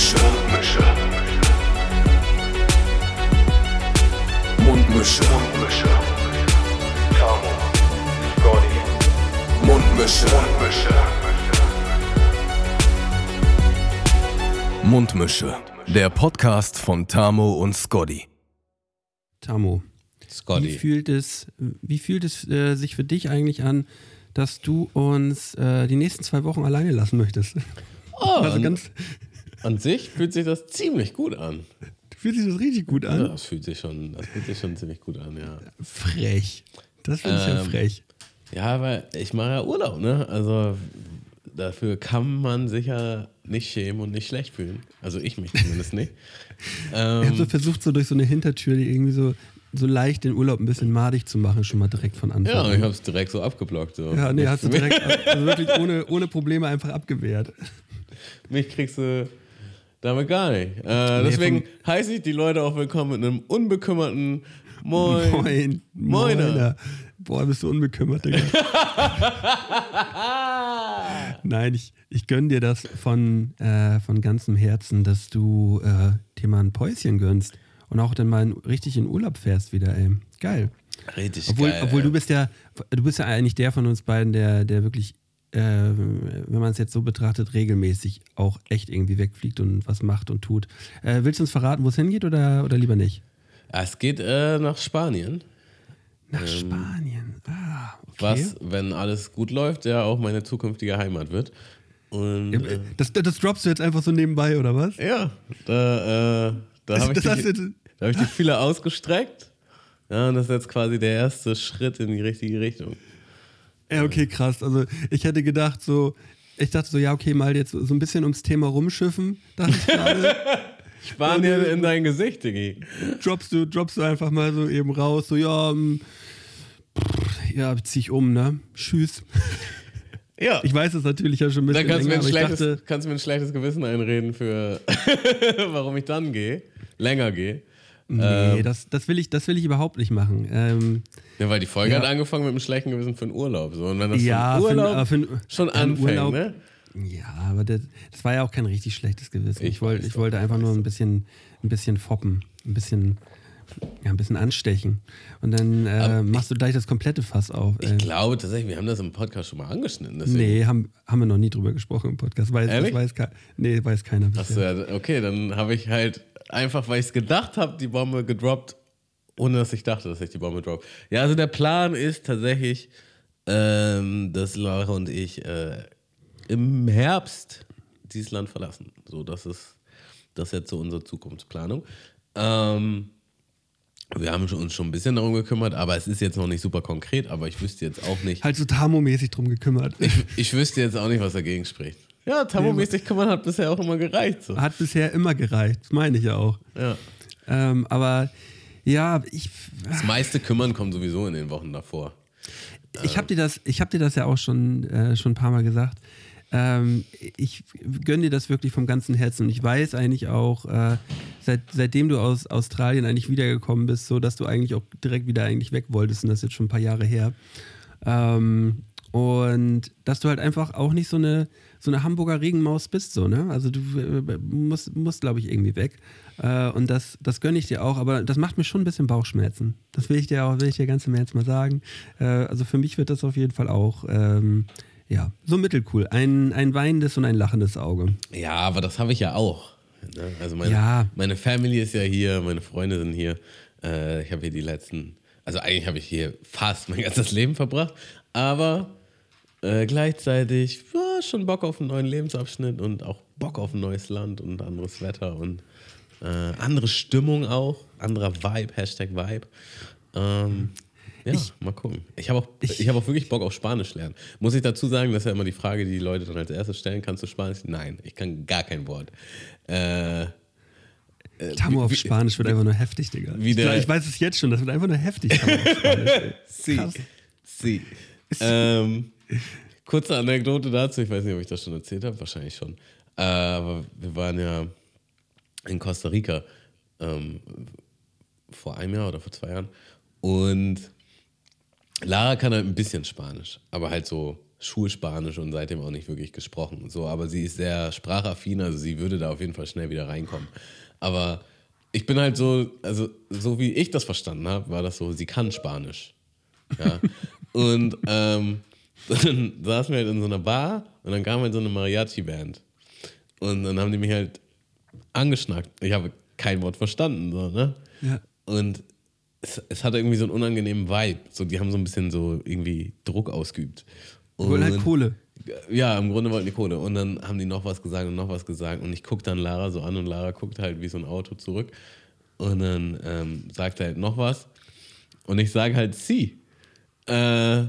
Mundmische. Mundmische. Mundmische. Tamo. Scotty. Mundmische. Mundmische. Mundmische. Der Podcast von Tamo und Scotty. Tamo, wie Scotty. fühlt es, wie fühlt es äh, sich für dich eigentlich an, dass du uns äh, die nächsten zwei Wochen alleine lassen möchtest? Oh, Also an, ganz, an sich fühlt sich das ziemlich gut an. fühlt sich das richtig gut Ja, an? das fühlt sich schon, das fühlt sich schon ziemlich gut an, ja. Frech. Das finde ich ja Ähm, frech. Ja, aber ich mache ja Urlaub, ne? Also dafür kann man sich ja nicht schämen und nicht schlecht fühlen. Also ich mich zumindest nicht. Ich habe Ähm, so versucht, so durch so eine Hintertür die irgendwie so, so leicht den Urlaub ein bisschen madig zu machen, schon mal direkt von Anfang ja, an. ich habe es direkt so abgeblockt. So. Ja, nee, hast du direkt, also wirklich ohne, ohne Probleme einfach abgewehrt. mich kriegst du damit gar nicht. Äh, deswegen heiße ich die Leute auch willkommen mit einem unbekümmerten Moin. Moin. Moiner. Moiner. Boah, bist du unbekümmert, Digga. Nein, ich, ich gönne dir das von, äh, von ganzem Herzen, dass du äh, dir mal ein Päuschen gönnst und auch dann mal in, richtig in Urlaub fährst wieder, ey. Geil. Richtig Obwohl, geil. obwohl ey. du bist ja, du bist ja eigentlich der von uns beiden, der, der wirklich, wenn man es jetzt so betrachtet, regelmäßig auch echt irgendwie wegfliegt und was macht und tut. Äh, willst du uns verraten, wo es hingeht oder, oder lieber nicht? Es geht äh, nach Spanien. Nach Spanien. Ah, okay. Was, wenn alles gut läuft, ja auch meine zukünftige Heimat wird. Und Ja, äh, Das, das droppst du jetzt einfach so nebenbei, oder was? ja, da, äh, da Das- habe ich, die- da hab ich die Fühler ausgestreckt. Ja, und das ist jetzt quasi der erste Schritt in die richtige Richtung. Ja, okay, krass. Also ich hätte gedacht, so, ich dachte so, ja, okay, mal jetzt so ein bisschen ums Thema rumschiffen, dachte ich gerade. Spanien in dein Gesicht, Diggi. droppst, du, droppst du einfach mal so eben raus, so, ja, ähm, pff, ja, zieh ich um, ne? Tschüss. Ja, Ich weiß es natürlich ja schon ein dann bisschen kannst du, mir länger, ein ich dachte, kannst du mir ein schlechtes Gewissen einreden für, warum ich dann gehe, länger gehe. nee, das, das, will ich, das will ich überhaupt nicht machen. Ähm, Ja, weil die Folge Ja. hat angefangen mit einem schlechten Gewissen für einen Urlaub. So. Und wenn das ja, für Urlaub für, schon für einen anfängt, Urlaub- ne? Ja, aber das, das war ja auch kein richtig schlechtes Gewissen. Ich, Ich wollte, ich wollte ich einfach nur ein bisschen, ein bisschen foppen, ein bisschen, ja, ein bisschen anstechen. Und dann äh, machst du gleich das komplette Fass auf. Ich ey. glaube tatsächlich, wir haben das im Podcast schon mal angeschnitten. Deswegen. Nee, haben, haben wir noch nie drüber gesprochen im Podcast. Weiß, das Ehrlich? weiß, nee, weiß keiner bisher. Achso, ja, okay, dann habe ich halt einfach, weil ich es gedacht habe, die Bombe gedroppt, ohne dass ich dachte, dass ich die Bombe drop. Ja, also der Plan ist tatsächlich, ähm, dass Laura und ich äh, im Herbst dieses Land verlassen. So, das ist das ist jetzt so unsere Zukunftsplanung. Ähm, wir haben uns schon ein bisschen darum gekümmert, aber es ist jetzt noch nicht super konkret, aber ich wüsste jetzt auch nicht, Halt so Tamo-mäßig drum gekümmert. ich, ich wüsste jetzt auch nicht, was dagegen spricht. Ja, tabumäßig kümmern hat bisher auch immer gereicht. So. Hat bisher immer gereicht, das meine ich ja auch. Ja. Ähm, aber ja, ich, Das meiste Kümmern kommt sowieso in den Wochen davor. ich habe dir, das- ich hab dir das ja auch schon, äh, schon ein paar Mal gesagt. Ähm, ich gönne dir das wirklich vom ganzen Herzen und ich weiß eigentlich auch, äh, seit, seitdem du aus Australien eigentlich wiedergekommen bist, so dass du eigentlich auch direkt wieder eigentlich weg wolltest und das ist jetzt schon ein paar Jahre her. Ähm, und dass du halt einfach auch nicht so eine, so eine Hamburger Regenmaus bist, so, ne? Also du äh, musst, musst glaube ich, irgendwie weg. Äh, und das, das gönne ich dir auch, aber das macht mir schon ein bisschen Bauchschmerzen. Das will ich dir auch, will ich dir ganz im Ernst mal sagen. Äh, also für mich wird das auf jeden Fall auch, ähm, ja, so mittelcool. Ein, ein weinendes und ein lachendes Auge. Ja, aber das habe ich ja auch. ne? Also meine, Ja. meine Family ist ja hier, meine Freunde sind hier. Ich habe hier die letzten, also eigentlich habe ich hier fast mein ganzes Leben verbracht, aber äh, gleichzeitig ja, schon Bock auf einen neuen Lebensabschnitt und auch Bock auf ein neues Land und anderes Wetter und äh, andere Stimmung auch, anderer Vibe, Hashtag Vibe. Ähm, ja, mal gucken. Ich habe auch, ich, habe auch wirklich Bock auf Spanisch lernen. Muss ich dazu sagen, das ist ja immer die Frage, die die Leute dann als erstes stellen: Kannst du Spanisch? Nein, ich kann gar kein Wort. Äh, Tamo auf Spanisch wird einfach nur heftig, Digga. ich, glaub, ich weiß es jetzt schon, das wird einfach nur heftig. Tamo auf Spanisch. Krass. Sie. Ähm, kurze Anekdote dazu, ich weiß nicht, ob ich das schon erzählt habe, wahrscheinlich schon. Äh, aber wir waren ja in Costa Rica ähm, vor einem Jahr oder vor zwei Jahren und Lara kann halt ein bisschen Spanisch, aber halt so Schulspanisch und seitdem auch nicht wirklich gesprochen. So, aber sie ist sehr sprachaffin, also sie würde da auf jeden Fall schnell wieder reinkommen. Aber ich bin halt so, also so wie ich das verstanden habe, war das so, sie kann Spanisch. Ja. und ähm, dann saßen wir halt in so einer Bar und dann kam halt so eine Mariachi-Band. Und dann haben die mich halt angeschnackt. Ich habe kein Wort verstanden, so, ne? Ja. Und es, es hatte irgendwie so einen unangenehmen Vibe. So, die haben so ein bisschen so irgendwie Druck ausgeübt. Wollen halt Und- Kohle. ja, im Grunde wollten die Kohle. Und dann haben die noch was gesagt und noch was gesagt. Und ich gucke dann Lara so an und Lara guckt halt wie so ein Auto zurück. Und dann ähm, sagt er halt noch was. Und ich sage halt sie. Äh,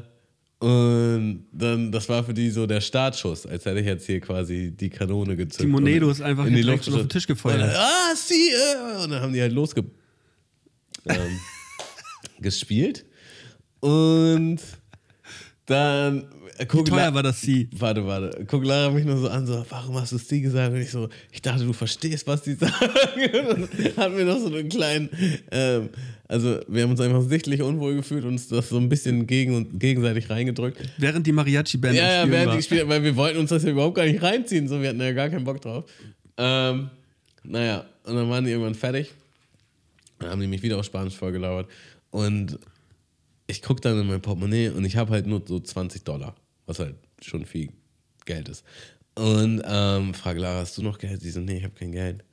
und dann, das war für die so der Startschuss, als hätte ich jetzt hier quasi die Kanone gezückt. Die Monedos und einfach in die Luft auf den Tisch gefeuert. Und dann, ah, sie! Äh, und dann haben die halt losge ähm, gespielt. Und dann äh, Wie guck teuer La- war das Sie? Warte, warte. Guck Lara mich nur so an, so, warum hast du sie gesagt? Und ich so, ich dachte, du verstehst, was die sagen. Und hat mir noch so einen kleinen, ähm, also wir haben uns einfach sichtlich unwohl gefühlt und uns das so ein bisschen gegen und gegenseitig reingedrückt. Während die Mariachi-Band Ja, ja, während die gespielt, weil wir wollten uns das ja überhaupt gar nicht reinziehen, so, wir hatten ja gar keinen Bock drauf. Ähm, naja, und dann waren die irgendwann fertig. Dann haben die mich wieder auf Spanisch vollgelauert. Und ich gucke dann in mein Portemonnaie und ich habe halt nur so 20 Dollar, was halt schon viel Geld ist. Und ähm, frage Lara, hast du noch Geld? Sie so, nee, ich habe kein Geld.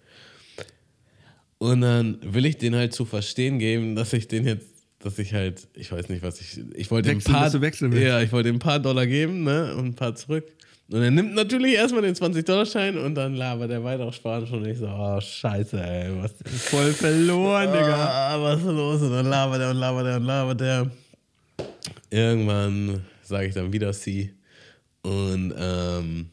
Und dann will ich den halt zu verstehen geben, dass ich den jetzt, dass ich halt, ich weiß nicht, was ich, ich wollte ein paar, ja, ich wollte ein paar Dollar geben, ne, und ein paar zurück. Und er nimmt natürlich erstmal den 20-Dollar-Schein und dann labert er weiter auf Spanisch und ich so, oh, scheiße, ey, was, Voll verloren, Digga. Ah, was ist los? Und dann labert er und labert er und labert er. Irgendwann sage ich dann wieder sie. Und ähm,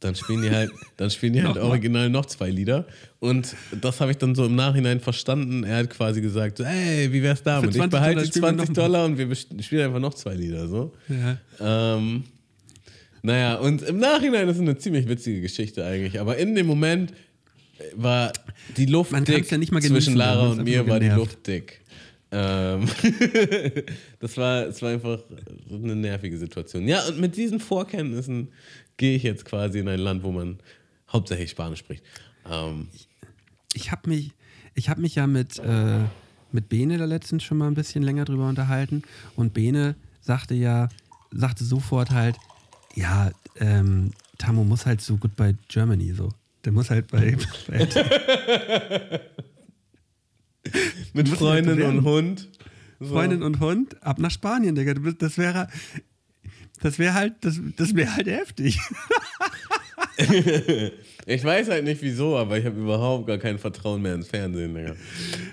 dann spielen die halt, dann spielen die halt original noch zwei Lieder. Und das habe ich dann so im Nachhinein verstanden. Er hat quasi gesagt, so, ey, wie wär's damit? Ich 20 behalte Dollar die spielen wir 20 noch mal. Dollar und wir spielen einfach noch zwei Lieder. So. Ja. Ähm, naja, und im Nachhinein ist es eine ziemlich witzige Geschichte eigentlich. Aber in dem Moment war die Luft dick ja zwischen Lara und mir war die. Luft dick. Ähm, das, war, das war einfach eine nervige Situation. Ja, und mit diesen Vorkenntnissen gehe ich jetzt quasi in ein Land, wo man hauptsächlich Spanisch spricht. Ähm, Ich habe mich, ich hab mich ja mit, äh, mit Bene da letztens schon mal ein bisschen länger drüber unterhalten. Und Bene sagte ja, sagte sofort halt, ja, ähm, Tamo muss halt so gut bei Germany so. Der muss halt bei, bei mit Freundin und. Hund. So. Freundin und Hund ab nach Spanien, Digga. Das wäre, das wäre halt, das, das wäre halt heftig. Ich weiß halt nicht wieso, aber ich habe überhaupt gar kein Vertrauen mehr ins Fernsehen. Digga.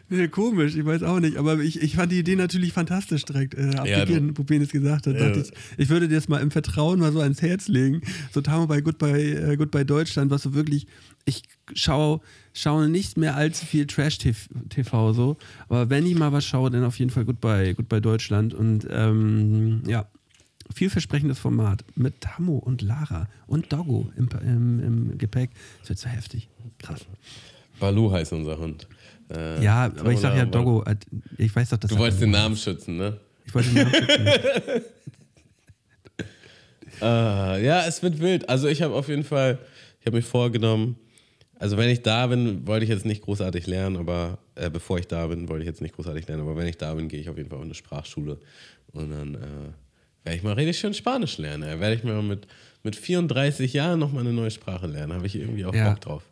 Nee, komisch, ich weiß auch nicht. Aber ich, ich fand die Idee natürlich fantastisch direkt, äh, ab Ja, Beginn, wo Ben es gesagt hat. Ja. Ich, ich würde dir das mal im Vertrauen mal so ans Herz legen. So Tamo bei Goodbye, äh, Goodbye Deutschland, was so wirklich, ich schaue schaue nicht mehr allzu viel Trash-TV so. Aber wenn ich mal was schaue, dann auf jeden Fall Goodbye, Goodbye Deutschland. Und ähm, ja, vielversprechendes Format mit Tamo und Lara und Doggo im, im, im Gepäck. Das wird so heftig. Krass. Balu heißt unser Hund. Äh, Ja, aber ich sag ja. Doggo. äh, Ich weiß doch, dass Du wolltest den Namen heißt. schützen, ne? Ich wollte den Namen schützen. Äh, ja, es wird wild. Also ich habe auf jeden Fall, ich habe mich vorgenommen, also wenn ich da bin, wollte ich jetzt nicht großartig lernen, aber äh, bevor ich da bin, wollte ich jetzt nicht großartig lernen, aber wenn ich da bin, gehe ich auf jeden Fall auf eine Sprachschule und dann äh, werde ich mal richtig schön Spanisch lernen. Äh, werde ich mal mit, mit 34 Jahren nochmal eine neue Sprache lernen. Habe ich irgendwie auch Ja. Bock drauf.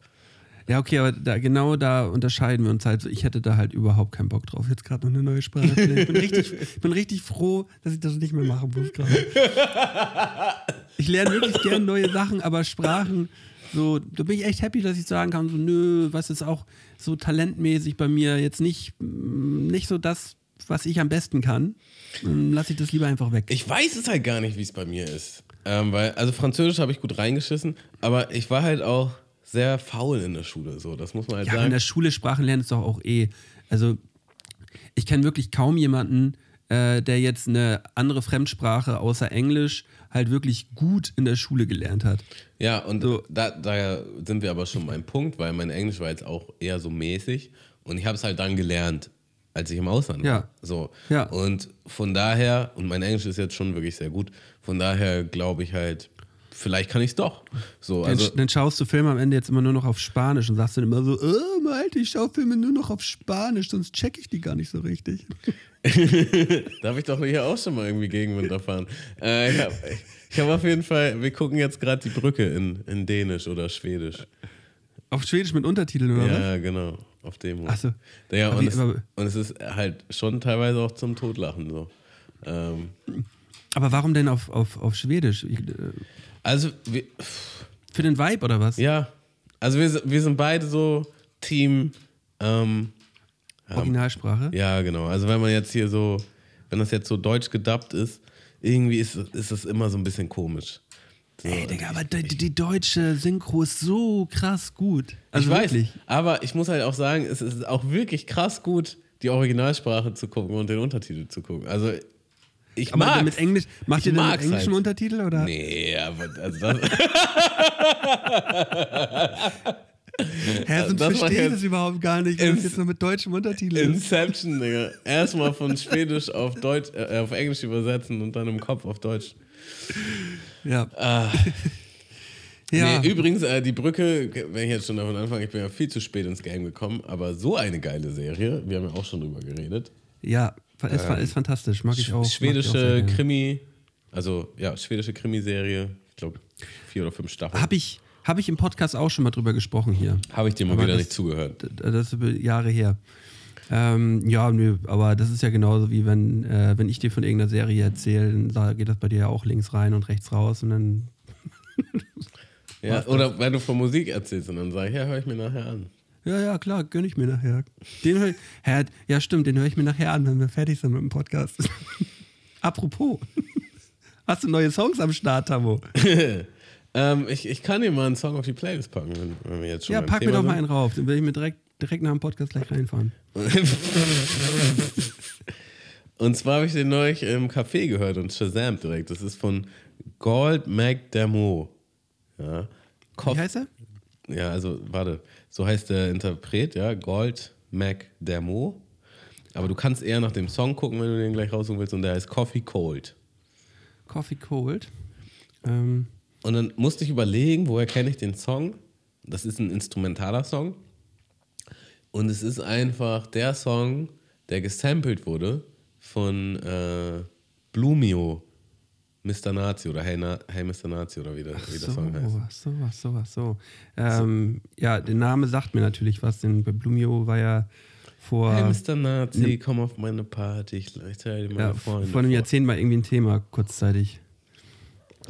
Ja, okay, aber da, genau da unterscheiden wir uns halt. so. Ich hätte da halt überhaupt keinen Bock drauf, jetzt gerade noch eine neue Sprache zu lernen. Ich bin richtig, ich bin richtig froh, dass ich das nicht mehr machen muss gerade. Ich lerne wirklich gern neue Sachen, aber Sprachen, so, da bin ich echt happy, dass ich sagen kann, so, nö, was ist auch so talentmäßig bei mir jetzt nicht, mm, nicht so das, was ich am besten kann. Dann lasse ich das lieber einfach weg. Ich weiß es halt gar nicht, wie es bei mir ist. Ähm, weil, also Französisch habe ich gut reingeschissen, aber ich war halt auch sehr faul in der Schule. So, das muss man halt Ja, sagen. in der Schule Sprachen lernen ist doch auch eh. Also, ich kenne wirklich kaum jemanden, äh, der jetzt eine andere Fremdsprache außer Englisch halt wirklich gut in der Schule gelernt hat. Ja, und So. da, da sind wir aber schon beim Punkt, weil mein Englisch war jetzt auch eher so mäßig und ich habe es halt dann gelernt. als ich im Ausland Ja. war. So. Ja. Und von daher, und mein Englisch ist jetzt schon wirklich sehr gut, von daher glaube ich halt, vielleicht kann ich es doch. So, Dann, also, dann schaust du Filme am Ende jetzt immer nur noch auf Spanisch und sagst dann immer so, äh, Malte, ich schaue Filme nur noch auf Spanisch, sonst check ich die gar nicht so richtig. da habe ich doch hier auch schon mal irgendwie Gegenwind erfahren. Äh, ich habe hab auf jeden Fall, wir gucken jetzt gerade die Brücke in, in Dänisch oder Schwedisch. Auf Schwedisch mit Untertiteln oder was? Ja, genau, auf dem. Ach so. Ja, und, es, und es ist halt schon teilweise auch zum Totlachen so. Ähm, Aber warum denn auf, auf, auf Schwedisch? Ich, äh, also, wir, für den Vibe oder was? ja, also wir, sind- wir sind beide so Team. Ähm, Originalsprache? ja, genau. Also, wenn man jetzt hier so, wenn das jetzt so deutsch gedubbt ist, irgendwie ist, ist das immer so ein bisschen komisch. So, Ey, Digga, aber die, die deutsche Synchro ist so krass gut. Also ich weiß, wirklich. aber ich muss halt auch sagen, es ist auch wirklich krass gut, die Originalsprache zu gucken und den Untertitel zu gucken. Also ich Aber mag mit Englisch, macht Ich ihr denn mit mag's englischem halt. Untertitel oder? Nee, aber also das, Hä, sonst das verstehe das überhaupt gar nicht, das jetzt nur mit deutschem Untertitel ist. Inception, Digga. Erstmal von Schwedisch auf Deutsch, äh, auf Englisch übersetzen und dann im Kopf auf Deutsch. Ja. Ah. ja. Nee, übrigens, äh, die Brücke, wenn ich jetzt schon davon anfange, ich bin ja viel zu spät ins Game gekommen, aber so eine geile Serie, wir haben ja auch schon drüber geredet. Ja, ist, ist fantastisch. Mag ich auch. mag ich auch schwedische. Krimi, also ja, schwedische Krimiserie, ich glaube vier oder fünf Staffeln. Habe ich, hab ich im Podcast auch schon mal drüber gesprochen hier. Habe ich dir mal Aber wieder das- nicht zugehört. Das ist Jahre her. Ähm, ja, nö, aber das ist ja genauso wie wenn, äh, wenn ich dir von irgendeiner Serie erzähle, dann geht das bei dir ja auch links rein und rechts raus und dann. Ja, oder wenn du von Musik erzählst und dann sag ich, ja, höre ich mir nachher an. Ja, ja, klar, gönn ich mir nachher. Den hör ich, ja, stimmt, den höre ich mir nachher an, wenn wir fertig sind mit dem Podcast. Apropos, hast du neue Songs am Start, Tamo? Ähm, ich, ich kann dir mal einen Song auf die Playlist packen, wenn, wenn wir jetzt schon Ja, pack mir Thema doch mal einen rauf, den will ich mir direkt, direkt nach dem Podcast gleich reinfahren. Und zwar habe ich den neulich im Café gehört und Shazam direkt. Das ist von Gold McDermott. Ja. Wie heißt er? Ja, also, warte. So heißt der Interpret, ja. Gold McDermott. Aber du kannst eher nach dem Song gucken, wenn du den gleich raussuchen willst. Und der heißt Coffee Cold. Coffee Cold. Ähm, Und dann musste ich überlegen, woher kenne ich den Song? Das ist ein instrumentaler Song. Und es ist einfach der Song, der gesampelt wurde von äh, Blumio, Mr. Nazi oder Hey, Na hey Mr. Nazi oder wie der, wie der so, Song heißt. ach so, ach so, ach so. Ähm, ja, der Name sagt mir natürlich was, denn bei Blumio war ja vor, Hey Mr. Nazi, komm auf meine Party, ich teile dir meine ja, Freunde. vor einem vor. Jahrzehnt mal irgendwie ein Thema kurzzeitig.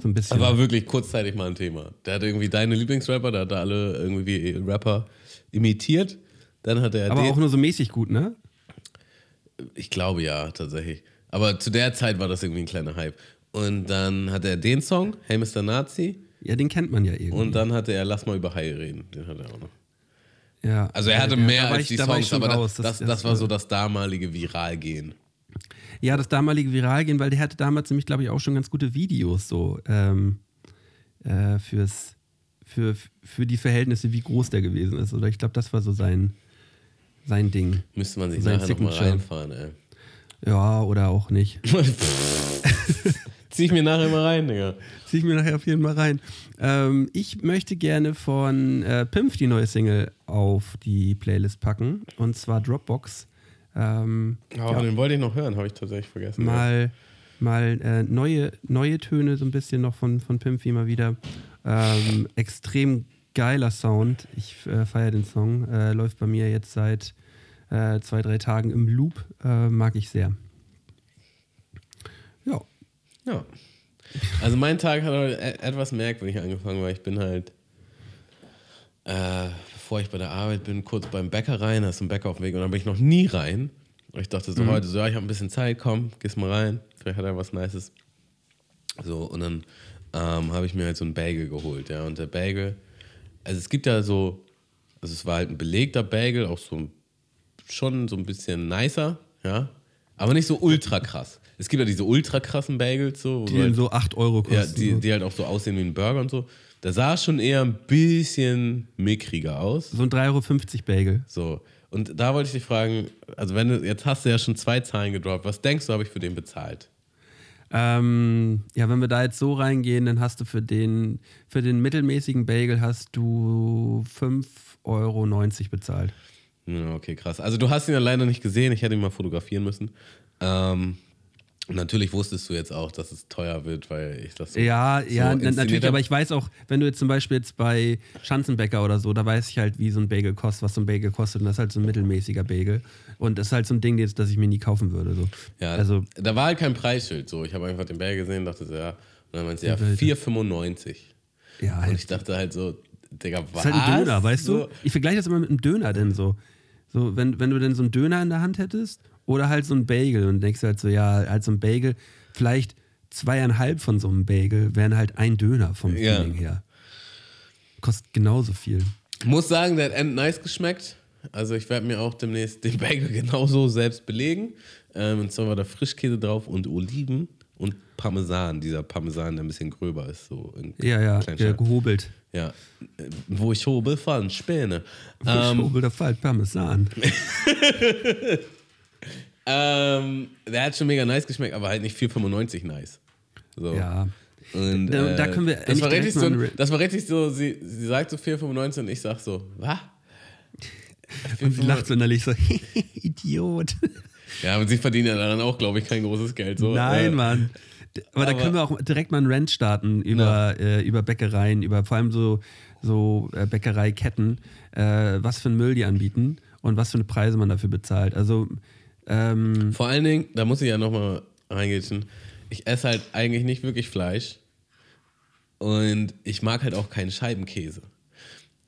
So ein bisschen. Das war wirklich kurzzeitig mal ein Thema. Der hat irgendwie deine Lieblingsrapper, der hat da alle irgendwie Rapper imitiert. Dann hat er Aber den, auch nur so mäßig gut, ne? Ich glaube ja, tatsächlich. Aber zu der Zeit war das irgendwie ein kleiner Hype. Und dann hat er den Song, Hey Mr. Nazi. Ja, den kennt man ja irgendwie. Und dann hatte er Lass mal über Hai reden. Den hat er auch noch. ja. Also er hatte Ja, mehr als ich- die Songs, aber raus. das, das, das war so das damalige Viralgehen. Ja, das damalige Viralgehen, weil der hatte damals nämlich, glaube ich, auch schon ganz gute Videos so ähm, äh, fürs, für, für die Verhältnisse, wie groß der gewesen ist. Oder ich glaube, das war so sein, sein Ding. Müsste man sich Sein nachher nochmal reinfahren, ey. Ja, oder auch nicht. Zieh ich mir nachher mal rein, Digga. Zieh ich mir nachher auf jeden Fall rein. Ähm, ich möchte gerne von äh, Pimp die neue Single auf die Playlist packen. Und zwar Dropbox. Ähm, Oh, den wollte ich noch hören, habe ich tatsächlich vergessen. mal mal äh, neue, neue Töne so ein bisschen noch von, von Pimpy mal wieder. Ähm, extrem geiler Sound. Ich äh, feiere den Song. Äh, läuft bei mir jetzt seit äh, zwei, drei Tagen im Loop. Äh, mag ich sehr. Ja. Ja. Also mein Tag hat e- etwas merkwürdig angefangen, weil ich bin halt, äh, bevor ich bei der Arbeit bin, kurz beim Bäcker rein, da ist ein Bäcker auf dem Weg und dann bin ich noch nie rein. Und ich dachte so heute so, ja, ich habe ein bisschen Zeit, komm, gehst mal rein, vielleicht hat er was Nices. So, und dann ähm, habe ich mir halt so einen Bagel geholt, ja, und der Bagel, also es gibt ja so, also es war halt ein belegter Bagel, auch so schon so ein bisschen nicer, ja, aber nicht so ultra krass. Es gibt ja diese ultra krassen Bagels, so, Die halt, so 8 Euro kosten. ja, die, so. die halt auch so aussehen wie ein Burger und so. Der sah schon eher ein bisschen mickriger aus. so ein 3,50 Euro Bagel. So. Und da wollte ich dich fragen, also wenn du, jetzt hast du ja schon zwei Zahlen gedroppt, was denkst du, habe ich für den bezahlt? Ähm, ja, wenn wir da jetzt so reingehen, dann hast du für den, für den mittelmäßigen Bagel hast du 5,90 Euro bezahlt. Ja, okay, krass. Also du hast ihn ja leider nicht gesehen, ich hätte ihn mal fotografieren müssen. Ähm, und natürlich wusstest du jetzt auch, dass es teuer wird, weil ich das so Ja, so ja, natürlich, hab. aber ich weiß auch, wenn du jetzt zum Beispiel jetzt bei Schanzenbäcker oder so, da weiß ich halt, wie so ein Bagel kostet, was so ein Bagel kostet und das ist halt so ein mittelmäßiger Bagel und das ist halt so ein Ding, jetzt, das ich mir nie kaufen würde. So. Ja, Also, da war halt kein Preisschild so. Ich habe einfach den Bär gesehen, dachte so, ja. Und dann meinte sie, ja, Wilde. 4,95. ja, Und halt, ich dachte halt so, Digga, was? Das ist halt ein Döner, weißt so, du? Ich vergleiche das immer mit einem Döner denn so. So, wenn, wenn du denn so einen Döner in der Hand hättest oder halt so ein Bagel und denkst halt so, ja, halt so ein Bagel, vielleicht zweieinhalb von so einem Bagel wären halt ein Döner vom Ja. Feeling her. Kostet genauso viel. Muss sagen, der hat end nice geschmeckt. Also ich werde mir auch demnächst den Bagel genauso selbst belegen. Ähm, und zwar war da Frischkäse drauf und Oliven und Parmesan. Dieser Parmesan, der ein bisschen gröber ist. So in Ja, ja, Scheiben. gehobelt. ja. Wo ich hobel, fallen Späne. Ähm, Ähm, Gehobelter Fall, Parmesan. ähm, der hat schon mega nice geschmeckt, aber halt nicht 4,95 nice. So. Ja. Und, Da- äh, da können wir das war richtig so, das war richtig so, sie, sie sagt so 4,95 und ich sag so, was? Und sie lacht so innerlich so, Idiot. Ja, aber sie verdienen ja daran auch, glaube ich, kein großes Geld. So. Nein, äh, Mann. D- Aber, da aber- können wir auch direkt mal einen Rant starten über, äh, über Bäckereien, über vor allem so, so äh, Bäckereiketten, äh, was für einen Müll die anbieten und was für eine Preise man dafür bezahlt. Also, ähm, Vor allen Dingen, da muss ich ja nochmal reingehen. Ich esse halt eigentlich nicht wirklich Fleisch. Und ich mag halt auch keinen Scheibenkäse.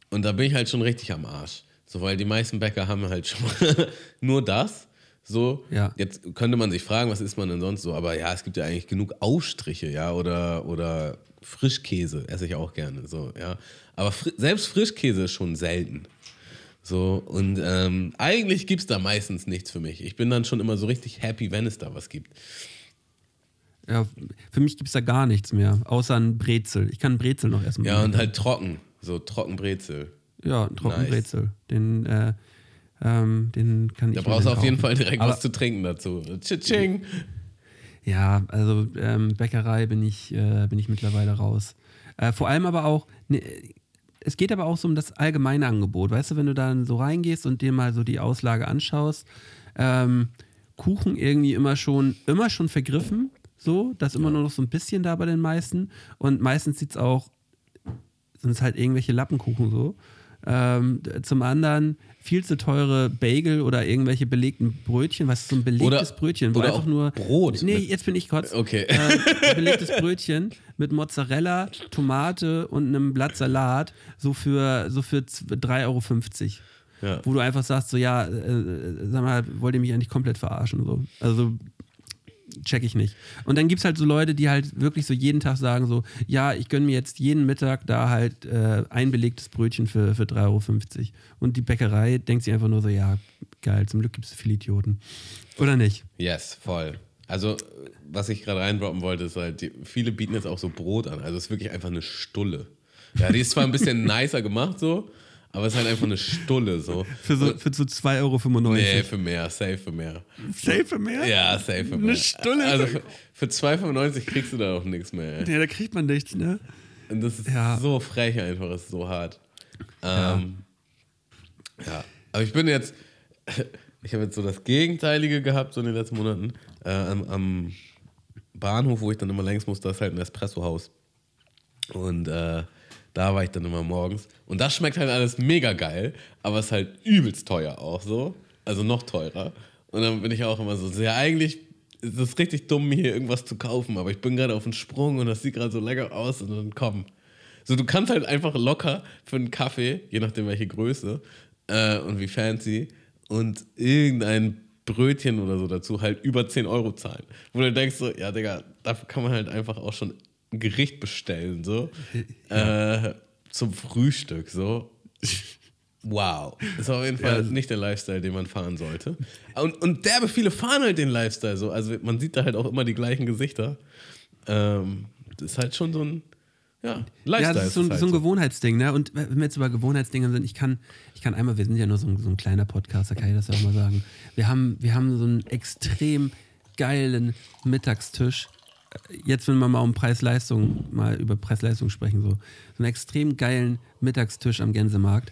Und da bin ich halt schon richtig am Arsch. So, weil die meisten Bäcker haben halt schon nur das. So, Ja. jetzt könnte man sich fragen, was isst man denn sonst so? Aber ja, es gibt ja eigentlich genug Aufstriche, ja, oder, oder Frischkäse esse ich auch gerne, so, ja. Aber fri selbst Frischkäse ist schon selten. So, und ähm, eigentlich gibt es da meistens nichts für mich. Ich bin dann schon immer so richtig happy, wenn es da was gibt. ja, für mich gibt es da gar nichts mehr, außer ein Brezel. Ich kann ein Brezel noch essen. Ja, und halt trocken. So Trockenbrezel. Ja, ein trockenen Nice. Brezel. Den, äh, ähm, den kann ich Da brauchst du auf jeden. Fall direkt Aber- was zu trinken dazu. Tsching. Ja, also ähm, Bäckerei bin ich, äh, bin ich mittlerweile raus. Äh, vor allem aber auch, ne, es geht aber auch so um das allgemeine Angebot. Weißt du, wenn du dann so reingehst und dir mal so die Auslage anschaust, ähm, Kuchen irgendwie immer schon, immer schon vergriffen, so, das ist immer nur noch so ein bisschen da bei den meisten. Und meistens sieht es auch, sind es halt irgendwelche Lappenkuchen so. Ähm, zum anderen viel zu teure Bagel oder irgendwelche belegten Brötchen, was ist so ein belegtes Oder- Brötchen, wo oder einfach auch nur Brot Nee, jetzt bin ich kurz. Okay. Ein belegtes Brötchen mit Mozzarella, Tomate und einem Blatt Salat, so für, so für z- 3,50 Euro. Ja. Wo du einfach sagst, so, ja, äh, sag mal, wollt ihr mich eigentlich komplett verarschen? So. Also check ich nicht. Und dann gibt es halt so Leute, die halt wirklich so jeden Tag sagen, so, ja, ich gönne mir jetzt jeden Mittag da halt äh, ein belegtes Brötchen für, für 3,50 Euro. Und die Bäckerei denkt sich einfach nur so, ja, geil, zum Glück gibt es viele Idioten. Oder nicht? Yes, voll. Also, was ich gerade reindroppen wollte, ist halt, die, viele bieten jetzt auch so Brot an. Also, es ist wirklich einfach eine Stulle. Ja, die ist zwar ein bisschen nicer gemacht so, aber es ist halt einfach eine Stulle so. Für so, für so 2,95 Euro. Nee, für mehr, safe für mehr. Safe für mehr? Ja, safe für mehr. Eine Stulle? Also, für, für 2,95 kriegst du da auch nichts mehr. ey. Ja, da kriegt man nichts, ne? Und das ist Ja. so frech einfach, das ist so hart. Ähm, ja. aber ich bin jetzt, ich habe jetzt so das Gegenteilige gehabt, so in den letzten Monaten. Äh, am, am Bahnhof, wo ich dann immer längs muss, da ist halt ein Espressohaus. Und äh, da war ich dann immer morgens. Und das schmeckt halt alles mega geil, aber ist halt übelst teuer auch so. Also noch teurer. Und dann bin ich auch immer so, ja, eigentlich ist es richtig dumm, mir hier irgendwas zu kaufen, aber ich bin gerade auf dem Sprung und das sieht gerade so lecker aus und dann komm. So, du kannst halt einfach locker für einen Kaffee, je nachdem welche Größe äh, und wie fancy, und irgendein Brötchen oder so dazu halt über 10 Euro zahlen. Wo du denkst so, ja, Digga, dafür kann man halt einfach auch schon Gericht bestellen, so. Äh, zum Frühstück, so. Wow. Ist auf jeden Fall nicht der Lifestyle, den man fahren sollte. Und, und derbe viele fahren halt den Lifestyle so. Also man sieht da halt auch immer die gleichen Gesichter. Ähm, das ist halt schon so ein, Ja, Ja, das ist so, ein- halt so ein Gewohnheitsding, ne? Und wenn wir jetzt über Gewohnheitsdinge sind, ich kann, ich kann einmal, wir sind ja nur so ein, so ein kleiner Podcast, da kann ich das ja auch mal sagen. Wir haben, wir haben so einen extrem geilen Mittagstisch. Jetzt, wenn wir mal um Preis-Leistung, mal über Preis-Leistung sprechen, so, so einen extrem geilen Mittagstisch am Gänsemarkt.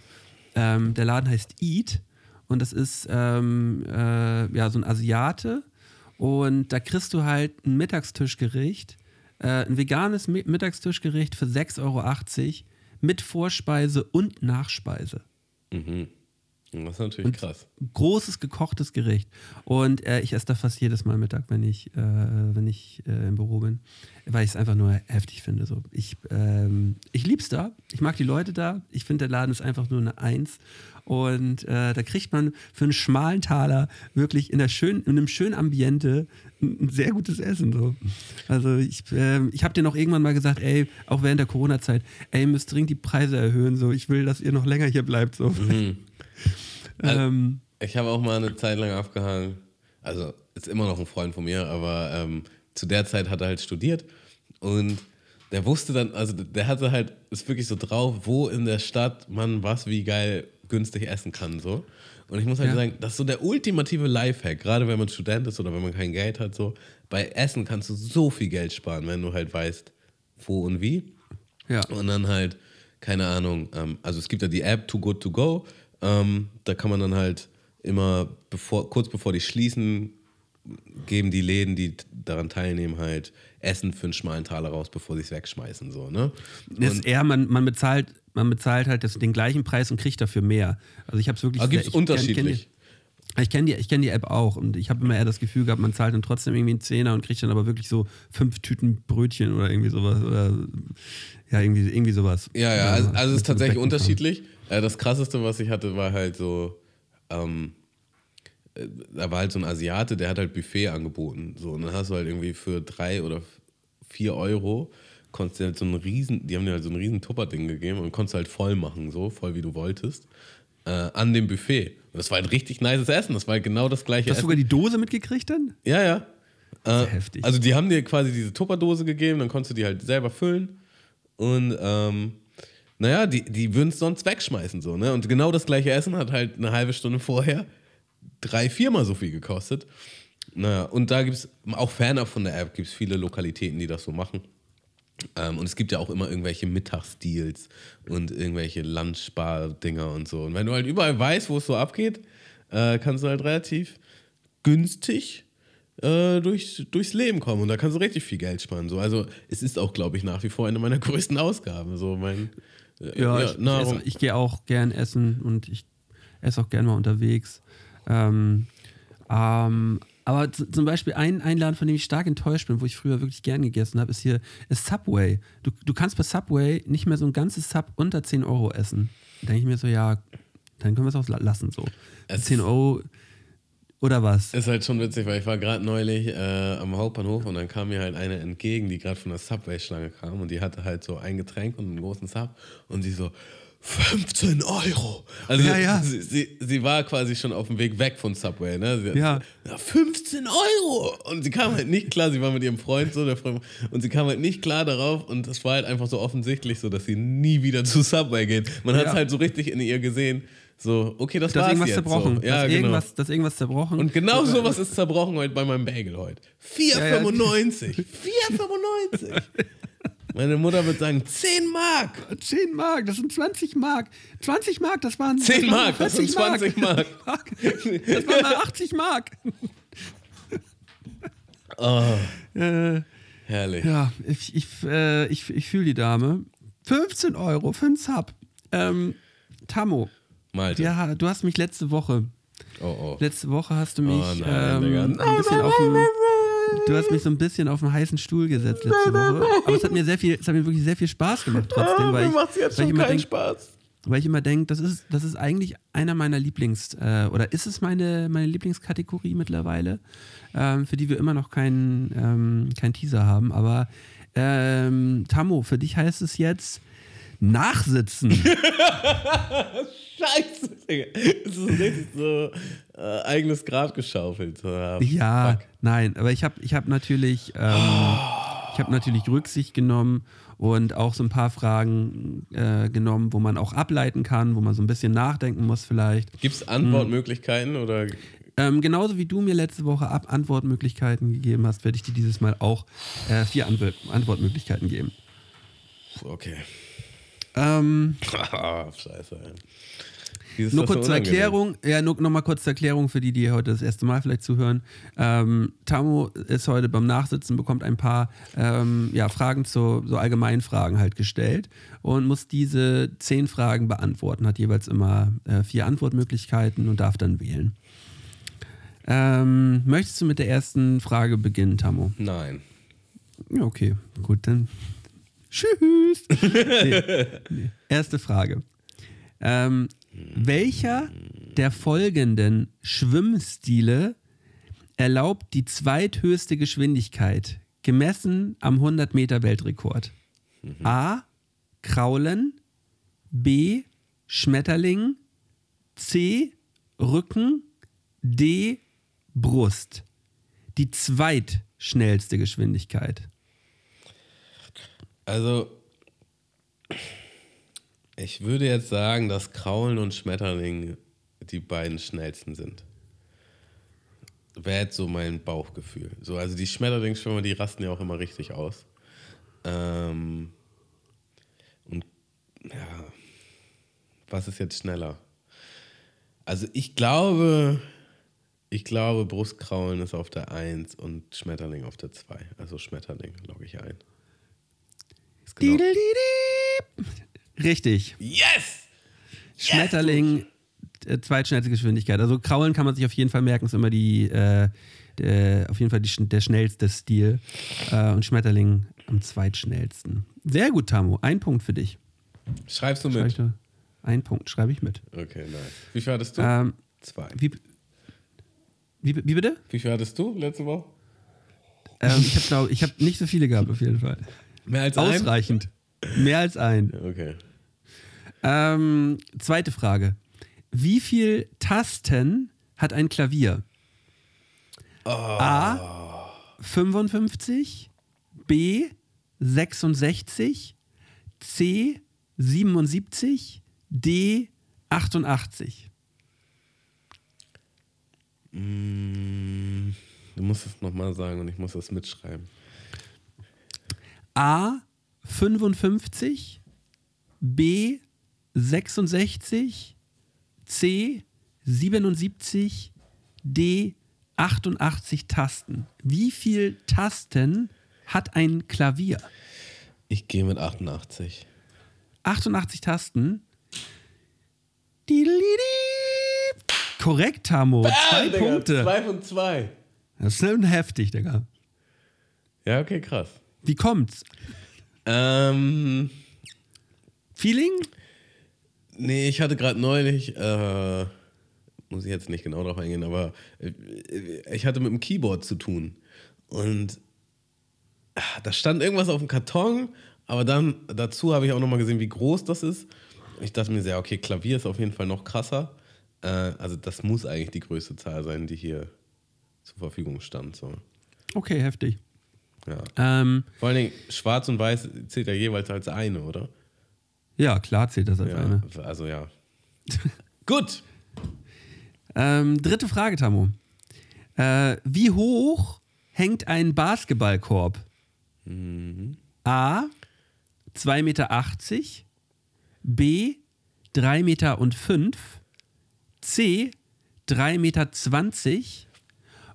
Ähm, der Laden heißt Eat und das ist ähm, äh, ja so ein Asiate und da kriegst du halt ein Mittagstischgericht, äh, ein veganes Mi Mittagstischgericht für 6,80 Euro mit Vorspeise und Nachspeise. Das ist natürlich krass. Großes gekochtes Gericht. Und äh, ich esse da fast jedes Mal Mittag, wenn ich, äh, wenn ich äh, im Büro bin, weil ich es einfach nur heftig finde. So. Ich, ähm, ich lieb's da. Ich mag die Leute da. Ich finde, der Laden ist einfach nur eine Eins. Und äh, da kriegt man für einen schmalen Taler wirklich in, der schönen, in einem schönen Ambiente ein, sehr gutes Essen. So. Also ich, ähm, ich habe dir noch irgendwann mal gesagt, ey, auch während der Corona-Zeit, ey, ihr müsst dringend die Preise erhöhen. So. Ich will, dass ihr noch länger hier bleibt. So. Ähm, Ich habe auch mal eine Zeit lang abgehangen. Also ist immer noch ein Freund von mir, aber ähm, zu der Zeit hat er halt studiert und der wusste dann, also der hatte halt, ist wirklich so drauf, wo in der Stadt man was wie geil günstig essen kann. so. Und ich muss halt Ja. sagen, das ist so der ultimative Lifehack, gerade wenn man Student ist oder wenn man kein Geld hat. so. Bei Essen kannst du so viel Geld sparen, wenn du halt weißt, wo und wie. ja. Und dann halt, keine Ahnung, ähm, also es gibt ja die App Too Good To Go. Ähm, da kann man dann halt immer, bevor, kurz bevor die schließen, geben die Läden, die daran teilnehmen, halt Essen für einen schmalen Taler raus, bevor sie es wegschmeißen. So, ne? Das ist eher, man, man, bezahlt, man bezahlt halt das, den gleichen Preis und kriegt dafür mehr. Also ich habe es wirklich. Aber ich kenn- unterschiedlich? Ich kenne die, ich kenn die App auch und ich habe immer eher das Gefühl gehabt, man zahlt dann trotzdem irgendwie einen Zehner und kriegt dann aber wirklich so fünf Tüten Brötchen oder irgendwie sowas. Oder ja, irgendwie, irgendwie sowas. Ja, ja, also, also es ist tatsächlich unterschiedlich. Äh, das krasseste, was ich hatte, war halt so, ähm, äh, da war halt so ein Asiate, der hat halt Buffet angeboten. So, und dann hast du halt irgendwie für drei oder vier Euro konntest du halt so einen riesen, die haben dir halt so ein riesen Tupperding gegeben und konntest halt voll machen, so, voll wie du wolltest, äh, an dem Buffet. Und das war halt richtig nices Essen, das war halt genau das gleiche Hast du sogar die Dose mitgekriegt dann? Ja, ja. ja Äh, heftig. Also die haben dir quasi diese Tupperdose gegeben, dann konntest du die halt selber füllen und ähm, naja, die, die würden es sonst wegschmeißen so, ne? Und genau das gleiche Essen hat halt eine halbe Stunde vorher drei, viermal so viel gekostet. Naja, und da gibt es, auch fernab von der App, gibt es viele Lokalitäten, die das so machen. Ähm, und es gibt ja auch immer irgendwelche Mittagsdeals und irgendwelche Lunchbar-Dinger und so. Und wenn du halt überall weißt, wo es so abgeht, äh, kannst du halt relativ günstig äh, durch, durchs Leben kommen. Und da kannst du richtig viel Geld sparen. So. Also es ist auch, glaube ich, nach wie vor eine meiner größten Ausgaben. So mein, äh, Ja, ich, ich, Nahrung. esse- ich gehe auch gern essen und ich esse auch gern mal unterwegs. Ähm, ähm, aber zum Beispiel ein, ein Laden, von dem ich stark enttäuscht bin, wo ich früher wirklich gern gegessen habe, ist hier ist Subway. Du, du kannst bei Subway nicht mehr so ein ganzes Sub unter 10 Euro essen. Da denke ich mir so, ja, dann können wir es auch la- lassen so. Es- 10 Euro oder was? Ist halt schon witzig, weil ich war gerade neulich äh, am Hauptbahnhof und dann kam mir halt eine entgegen, die gerade von der Subway-Schlange kam und die hatte halt so ein Getränk und einen großen Sub und sie so 15 Euro. Also Ja, ja. Sie, sie, sie war quasi schon auf dem Weg weg von Subway, ne? Sie hat, Ja. ja, 15 Euro! Und sie kam halt nicht klar, sie war mit ihrem Freund so, der Freund, und sie kam halt nicht klar darauf und es war halt einfach so offensichtlich so, dass sie nie wieder zu Subway geht. Man hat es Ja. halt so richtig in ihr gesehen, so, okay, das Da ist war's irgendwas jetzt. zerbrochen. So. Ja, ist genau. irgendwas, da ist irgendwas zerbrochen. Und genau sowas ist zerbrochen heute bei meinem Bagel heute. 4,95. 4,95. Meine Mutter wird sagen, 10 Mark. 10 Mark, das sind 20 Mark. 20 Mark, das waren 10 das waren Mark, das sind 20 Mark. Das waren mal 80 Mark. Oh, Äh, herrlich. ja, ich, ich, äh, ich, ich fühle die Dame. 15 Euro für einen Sub. Ähm, Tammo, Malte. ja, du hast mich letzte Woche, Oh, oh. letzte Woche hast du mich Oh nein, ähm, Digga. ein bisschen auf den, du hast mich so ein bisschen auf einen heißen Stuhl gesetzt letzte Woche. Aber es hat mir sehr viel, es hat mir wirklich sehr viel Spaß gemacht trotzdem, weil ich, Mir macht's jetzt weil ich schon immer keinen denk, Spaß. weil ich immer denke, das ist, das ist eigentlich einer meiner Lieblings- äh, oder ist es meine, meine Lieblingskategorie mittlerweile, ähm, für die wir immer noch keinen ähm, kein Teaser haben. Aber ähm, Tammo, für dich heißt es jetzt Nachsitzen. Scheiße, Digga. Es ist richtig so äh, eigenes Grab geschaufelt. Ah, ja, fuck. nein, aber ich habe ich hab natürlich, ähm, ich habe natürlich Rücksicht genommen und auch so ein paar Fragen äh, genommen, wo man auch ableiten kann, wo man so ein bisschen nachdenken muss vielleicht. Gibt es Antwortmöglichkeiten oder Ähm, genauso wie du mir letzte Woche Ab Antwortmöglichkeiten gegeben hast, werde ich dir dieses Mal auch äh, vier Antw Antwortmöglichkeiten geben. okay. Ähm, Scheiße. Nur so kurz zur? Erklärung, ja, nur noch mal kurz zur Erklärung für die, die heute das erste Mal vielleicht zuhören. Ähm, Tamo ist heute beim Nachsitzen, bekommt ein paar ähm, ja, Fragen zu so Allgemeinfragen halt gestellt und muss diese zehn Fragen beantworten, hat jeweils immer äh, vier Antwortmöglichkeiten und darf dann wählen. Ähm, möchtest du mit der ersten Frage beginnen, Tamo? Nein. Ja, okay, gut, dann tschüss. nee. Nee. Erste Frage. Ähm, welcher der folgenden Schwimmstile erlaubt die zweithöchste Geschwindigkeit, gemessen am 100 Meter Weltrekord? A. Kraulen, B. Schmetterling, C. Rücken, D. Brust. Die zweitschnellste Geschwindigkeit. Also, ich würde jetzt sagen, dass Kraulen und Schmetterling die beiden schnellsten sind. Wäre jetzt so mein Bauchgefühl. So, also die Schmetterlingsschwimmer, die rasten ja auch immer richtig aus. Ähm, und ja, was ist jetzt schneller? Also ich glaube, ich glaube, Brustkraulen ist auf der 1 und Schmetterling auf der 2. Also Schmetterling logge ich ein. Genau. Richtig. Yes! Schmetterling, äh, zweitschnellste Geschwindigkeit. Also Kraulen kann man sich auf jeden Fall merken, ist immer die, äh, der, auf jeden Fall die, der schnellste Stil. Äh, und Schmetterling am zweitschnellsten. Sehr gut, Tamu. Ein Punkt für dich. Schreibst du Schreib ich mit? da- Ein Punkt, schreibe ich mit. Okay, nice. Wie viel hattest du? Ähm, Zwei. wie, wie, wie bitte? Wie viel hattest du letzte Woche? Ähm, ich habe hab nicht so viele gehabt, auf jeden Fall. Mehr als Ausreichend. Mehr als ein. Okay. Ähm, zweite Frage. Wie viel Tasten hat ein Klavier? A 55, B 66, C 77, D 88. Mm, Du musst es nochmal sagen und ich muss das mitschreiben. A 55, B 66, C 77, D 88 Tasten. Wie viel Tasten hat ein Klavier? Ich gehe mit 88. 88 Tasten. Didelidi. Korrekt, Tamo. Zwei Digga, Punkte. Zwei von zwei. Das ist heftig, Digga. Ja, okay, krass. Wie kommt's? Ähm, Feeling? nee, ich hatte gerade neulich, äh, muss ich jetzt nicht genau drauf eingehen, aber äh, ich hatte mit dem Keyboard zu tun. Und ah, da stand irgendwas auf dem Karton, aber dann dazu habe ich auch nochmal gesehen, wie groß das ist. Ich dachte mir sehr, okay, Klavier ist auf jeden Fall noch krasser. Äh, also das muss eigentlich die größte Zahl sein, die hier zur Verfügung stand. So. Okay, heftig. Ja. Ähm, Vor allen Dingen, schwarz und weiß zählt ja jeweils als eine, oder? ja, klar zählt das als Ja, eine. also ja. Gut. Ähm, dritte Frage, Tamo. Äh, wie hoch hängt ein Basketballkorb? A. 2,80 Meter. B. 3 Meter und 5. C. 3,20 Meter.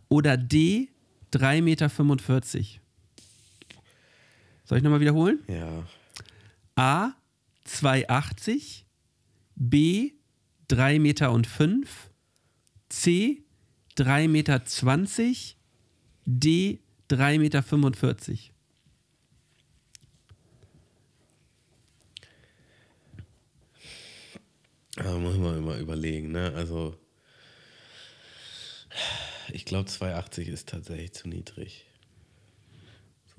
Oder D. 3,45 Meter. Soll ich nochmal wiederholen? Ja. A 2,80, B 3 Meter und 5, C 3 Meter 20, D 3 Meter 45. Da muss man immer überlegen, ne? Also, ich glaube, 2,80 ist tatsächlich zu niedrig.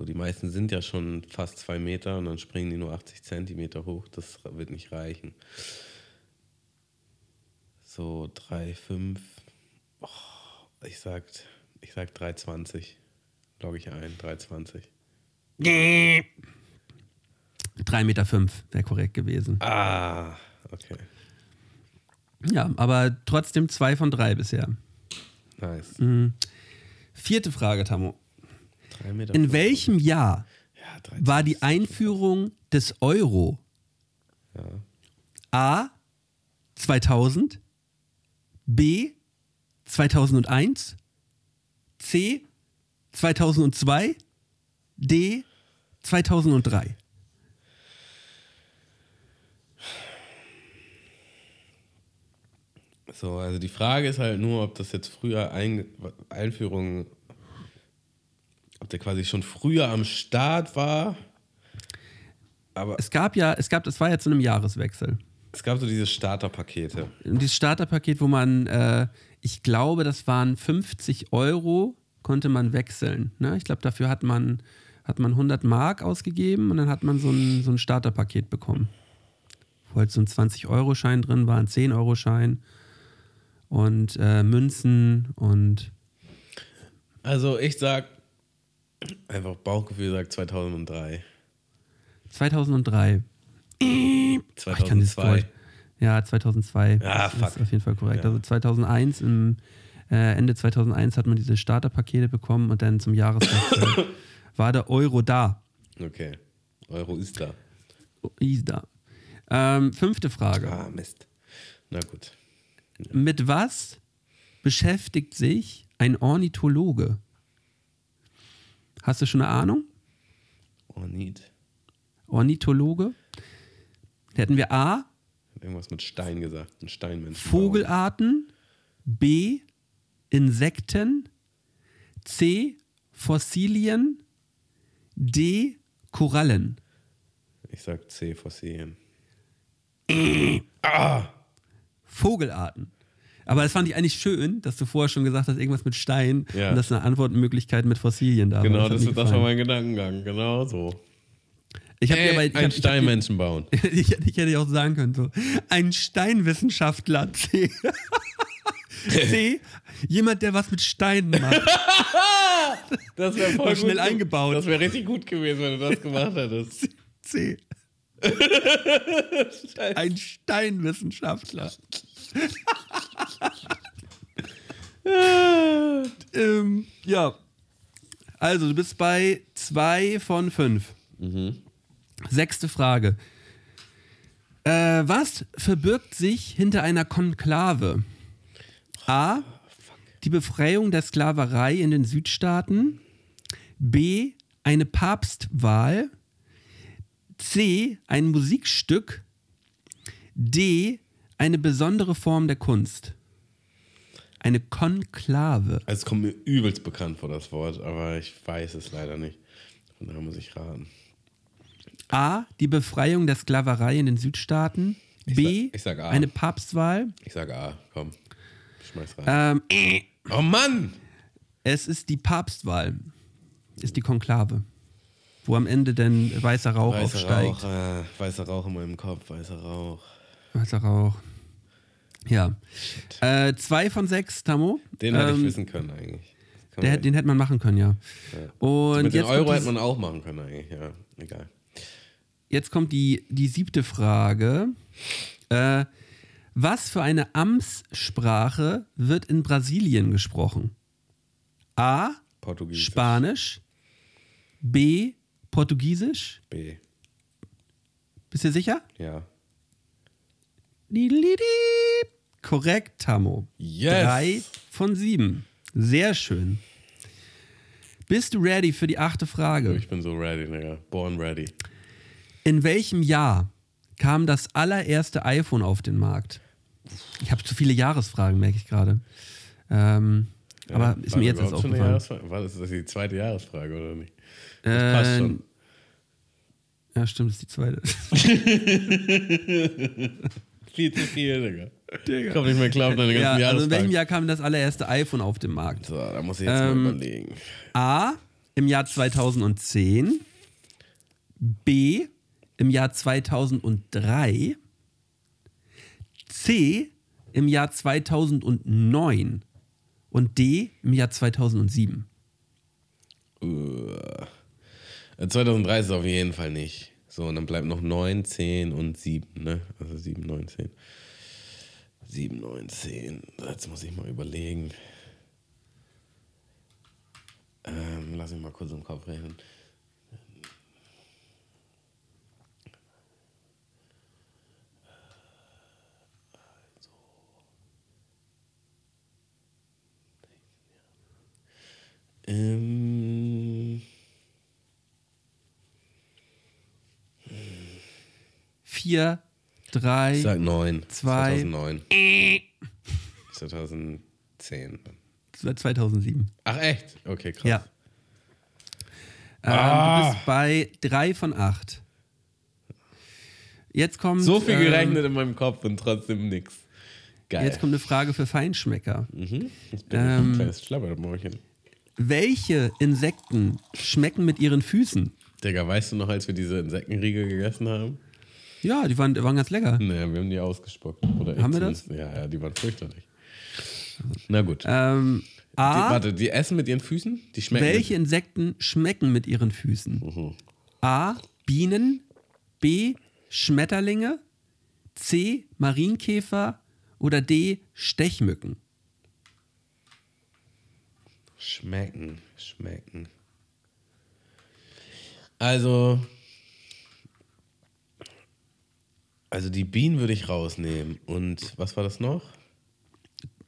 So, die meisten sind ja schon fast zwei Meter und dann springen die nur 80 Zentimeter hoch. Das wird nicht reichen. So, 3,5. Oh, ich sag, ich sag 3,20. Logge ich ein, 3,20. 3,5 Meter fünf wäre korrekt gewesen. Ah, okay. Ja, aber trotzdem zwei von drei bisher. Nice. Mhm. Vierte Frage, Tammo. In welchem Jahr Ja, war die Einführung des Euro? A. 2000, B. 2001, C. 2002, D. 2003. So, also die Frage ist halt nur, ob das jetzt früher Ein Einführung, ob der quasi schon früher am Start war. Aber Es gab ja, es gab, das war ja zu einem Jahreswechsel. es gab so diese Starterpakete. Und dieses Starterpaket, wo man, äh, ich glaube, das waren 50 Euro, konnte man wechseln. Ne? Ich glaube, dafür hat man, hat man 100 Mark ausgegeben und dann hat man so ein, so ein Starterpaket bekommen. Wo halt so ein 20-Euro-Schein drin war, ein 10-Euro-Schein und äh, Münzen und Also ich sag, einfach Bauchgefühl sagt 2003. 2003. Ich kann dieses 2002. Geräusch- Ja, 2002. Ah, das fuck. ist auf jeden Fall korrekt. Ja. Also 2001, im, äh, Ende 2001 hat man diese Starterpakete bekommen und dann zum Jahreswechsel war der Euro da. Okay. Euro ist da. Oh, Ist da. Ähm, fünfte Frage. Ah, Mist. Na gut. Mit was beschäftigt sich ein Ornithologe? Hast du schon eine Ahnung? Ornit. Ornithologe? Da hätten wir A, irgendwas mit Stein gesagt. Ein Steinmensch. Vogelarten, B, Insekten, C, Fossilien, D, Korallen. Ich sag C, Fossilien. Vogelarten. Aber das fand ich eigentlich schön, dass du vorher schon gesagt hast, irgendwas mit Stein Ja. und dass eine Antwortmöglichkeit mit Fossilien da war. Genau, das, das war mein Gedankengang. Genau so. Ich habe Ey, dir aber ich ein hab, ich hab, Steinmenschen bauen. ich, hätte- ich hätte auch sagen können, so. Ein Steinwissenschaftler C. C. Jemand, der was mit Steinen macht. Das wäre voll gut schnell ge- eingebaut. Das wäre richtig gut gewesen, wenn du das gemacht hättest. C. Ein Steinwissenschaftler. ähm, ja. Also, du bist bei zwei von fünf. Sechste Frage. Äh, was verbirgt sich hinter einer Konklave? A. Die Befreiung der Sklaverei in den Südstaaten. B. Eine Papstwahl. C. Ein Musikstück. D. Eine besondere Form der Kunst. Eine Konklave. Also es kommt mir übelst bekannt vor, das Wort, aber ich weiß es leider nicht. Von daher muss ich raten. A. Die Befreiung der Sklaverei in den Südstaaten. Ich B. sag- ich sag A. Eine Papstwahl. Ich sage A, komm. Schmeiß rein. Ähm, oh Mann! es ist die Papstwahl. Ist die Konklave. Wo am Ende dann weißer Rauch Weißer aufsteigt. Rauch, äh, weißer Rauch in meinem Kopf, weißer Rauch. Weißer Rauch. Ja. Äh, zwei von sechs, Tammo. Den hätte ich Ähm, wissen können eigentlich. Der, den hätte man machen können, ja. Und Mit den Euro hätte man auch machen können eigentlich, ja. Egal. jetzt kommt die, die siebte Frage. Äh, was für eine Amtssprache wird in Brasilien gesprochen? A. Portugiesisch. Spanisch. B. Portugiesisch. B. Bist du sicher? Ja. Lidlidi. Korrekt, Tammo. Yes. Drei von sieben. Sehr schön. Bist du ready für die achte Frage? Ich bin so ready, Digga. Born ready. In welchem Jahr kam das allererste iPhone auf den Markt? Ich habe zu viele Jahresfragen, merke ich gerade. Ähm, aber ist mir jetzt das erst aufgefallen. War das, das die zweite Jahresfrage oder nicht? Das Äh, passt schon. Ja, stimmt, das ist die zweite. Viel zu viel, Digga. Ich kann nicht mehr glauben, deine ja, ganzen also in welchem. Jahr kam das allererste iPhone auf den Markt? So, da muss ich jetzt Ähm, mal überlegen. A. Im Jahr 2010. B. Im Jahr 2003. C. Im Jahr 2009. Und D. Im Jahr 2007. Uh, 2003 ist es auf jeden Fall nicht. So, und dann bleibt noch 9, 10 und 7, ne? Also 7, 9, 10. 7, 9, 10. Jetzt muss ich mal überlegen. Ähm, lass mich mal kurz im Kopf rechnen. Vier, drei, ich sag 9. Zwei. 2009. 2010. 2007. Ach, echt? Okay, krass. Ja. Ähm, Ah. Du bist bei drei von acht. Jetzt kommt, So viel ähm, gerechnet in meinem Kopf und trotzdem nix. Geil. Jetzt kommt eine Frage für Feinschmecker. mhm. Jetzt bin ich Ähm, ein kleines Schlabbermäulchen. Welche Insekten schmecken mit ihren Füßen? Digga, weißt du noch, als wir diese Insektenriegel gegessen haben? Ja, die waren, die waren ganz lecker. Naja, wir haben die ausgespuckt. Oder Haben wir das? Ja, ja, die waren fürchterlich. Na gut. Ähm, die, A. warte, die essen mit ihren Füßen? Die schmecken. welche Insekten schmecken mit ihren Füßen? Mhm. A. Bienen. B. Schmetterlinge. C. Marienkäfer. Oder D. Stechmücken. Schmecken, schmecken. Also. Also die Bienen würde ich rausnehmen. Und was war das noch?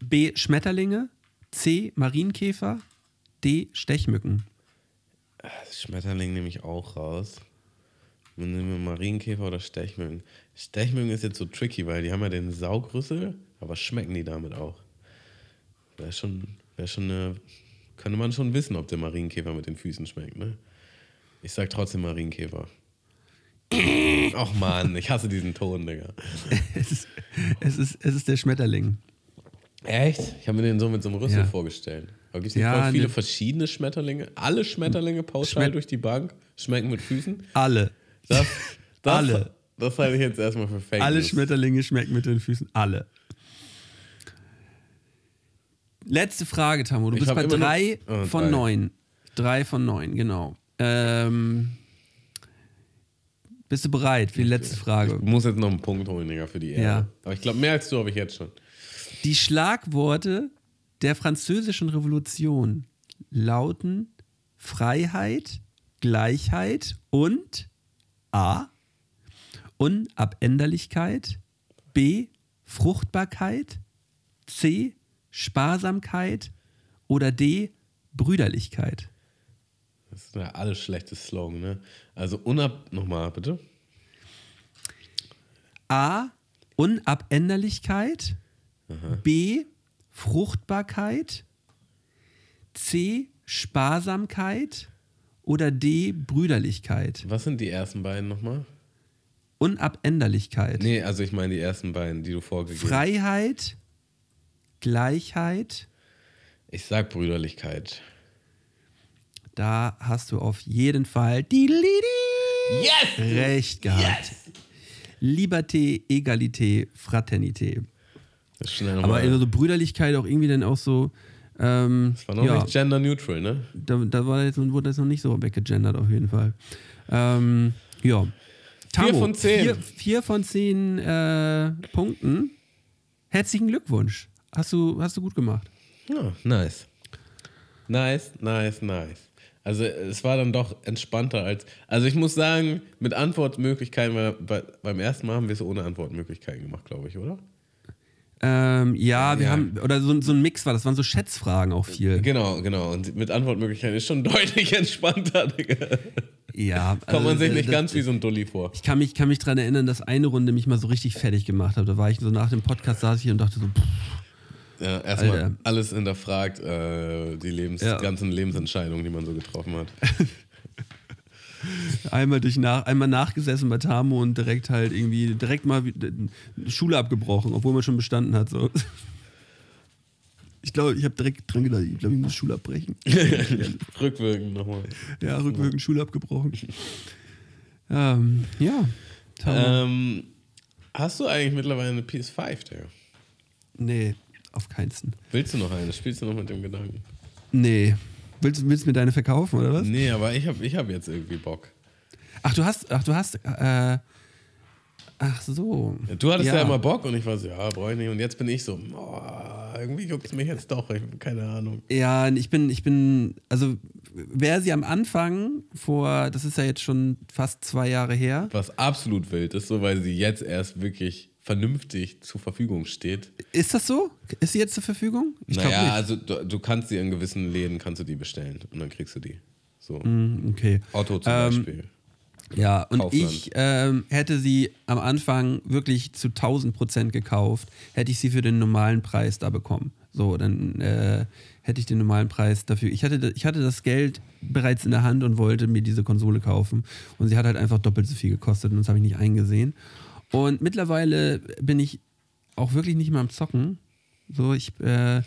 B. Schmetterlinge. C. Marienkäfer. D. Stechmücken. Das Schmetterling nehme ich auch raus. Und nehmen wir Marienkäfer oder Stechmücken. Stechmücken ist jetzt so tricky, weil die haben ja den Saugrüssel, aber schmecken die damit auch? Wäre schon, wäre schon eine. Könnte man schon wissen, ob der Marienkäfer mit den Füßen schmeckt, ne? Ich sag trotzdem Marienkäfer. Ach man, ich hasse diesen Ton, Digga. Es ist, es ist, es ist der Schmetterling. Echt? Ich habe mir den so mit so einem Rüssel Ja. vorgestellt. Aber gibt es Ja, voll viele ne- verschiedene Schmetterlinge? Alle Schmetterlinge pauschal Schmet- durch die Bank schmecken mit Füßen? Alle. Das, das, Alle. Das halte ich jetzt erstmal für Fake Alle. Schmetterlinge schmecken mit den Füßen. Alle. Letzte Frage, Tamu. Du Ich bist bei immer noch- drei Oh, von drei. neun. Drei von neun, genau. Ähm, bist du bereit für die letzte Frage? Ich muss jetzt noch einen Punkt holen, Digga, für die Erde. Ja. Aber ich glaube, mehr als du habe ich jetzt schon. Die Schlagworte der französischen Revolution lauten Freiheit, Gleichheit und A. Unabänderlichkeit, B. Fruchtbarkeit, C. Sparsamkeit oder D. Brüderlichkeit. Das ist ja alles schlechte Slogan, ne? Also unab... Nochmal, bitte. A. Unabänderlichkeit, B. Fruchtbarkeit, C. Sparsamkeit oder D. Brüderlichkeit. Was sind die ersten beiden nochmal? Unabänderlichkeit. Nee, also ich meine die ersten beiden, die du vorgegeben hast. Freiheit, Gleichheit, Ich sag Brüderlichkeit. Da hast du auf jeden Fall die Yes! recht gehabt. Liberté, Egalité, Fraternité. Das ist schnell Aber nochmal. also Brüderlichkeit auch irgendwie dann auch so. Ähm, das war noch ja, nicht gender neutral, ne? da, da war jetzt, wurde das noch nicht so weggegendert auf jeden Fall. Ähm, ja. Tamo, von zehn. Vier, vier von zehn äh, Punkten. Herzlichen Glückwunsch. Hast du, hast du gut gemacht. Ja, nice. Nice, nice, nice. Also es war dann doch entspannter als. Also ich muss sagen, mit Antwortmöglichkeiten, weil bei, beim ersten Mal haben wir es ohne Antwortmöglichkeiten gemacht, glaube ich, oder? Ähm, ja, wir Ja. haben, oder so, so ein Mix war, das waren so Schätzfragen auch viel. Genau, genau. Und mit Antwortmöglichkeiten ist schon deutlich entspannter, Digga. Ja, Kommt man also, sich nicht das- ganz wie so ein Dulli vor. Ich kann mich, kann mich daran erinnern, dass eine Runde mich mal so richtig fertig gemacht hat. Da war ich so nach dem Podcast, saß ich hier und dachte so, pff, Ja, erstmal Alter. alles hinterfragt, äh, die Lebens Ja. ganzen Lebensentscheidungen, die man so getroffen hat. einmal durch nach, einmal nachgesessen bei Tamo und direkt halt irgendwie, direkt mal wie- Schule abgebrochen, obwohl man schon bestanden hat. So. Ich glaube, ich habe direkt dran gedacht, ich glaube, ich muss Schule abbrechen. Rückwirkend nochmal. Ja, rückwirkend Schule abgebrochen. ähm, ja. Tamo. Ähm, hast du eigentlich mittlerweile eine PS5, Digga? nee, auf keinsten. Willst du noch eine? Spielst du noch mit dem Gedanken? Nee. Willst, willst du mir deine verkaufen, oder was? Nee, aber ich habe ich hab jetzt irgendwie Bock. Ach, du hast, ach, du hast, äh, ach so. Du hattest ja. immer Bock und ich war so, ja, brauche ich nicht. Und jetzt bin ich so, boah, irgendwie juckt es mich jetzt doch. Ich keine Ahnung. Ja, ich bin, ich bin, also wäre sie am Anfang vor, das ist ja jetzt schon fast zwei Jahre her. Was absolut wild ist, so weil sie jetzt erst wirklich vernünftig zur Verfügung steht. Ist das so? Ist sie jetzt zur Verfügung? Ich naja, nicht. also du, du, kannst sie in gewissen Läden, kannst du die bestellen und dann kriegst du die. So. Mm, okay. Otto zum ähm, Beispiel. Ja, und Kaufland. ich ähm, hätte sie am Anfang wirklich zu 1000 Prozent gekauft, hätte ich sie für den normalen Preis da bekommen. So, dann äh, hätte ich den normalen Preis dafür. Ich hatte, ich hatte das Geld bereits in der Hand und wollte mir diese Konsole kaufen. Und sie hat halt einfach doppelt so viel gekostet und das habe ich nicht eingesehen. Und mittlerweile bin ich auch wirklich nicht mehr am Zocken. So, ich, äh,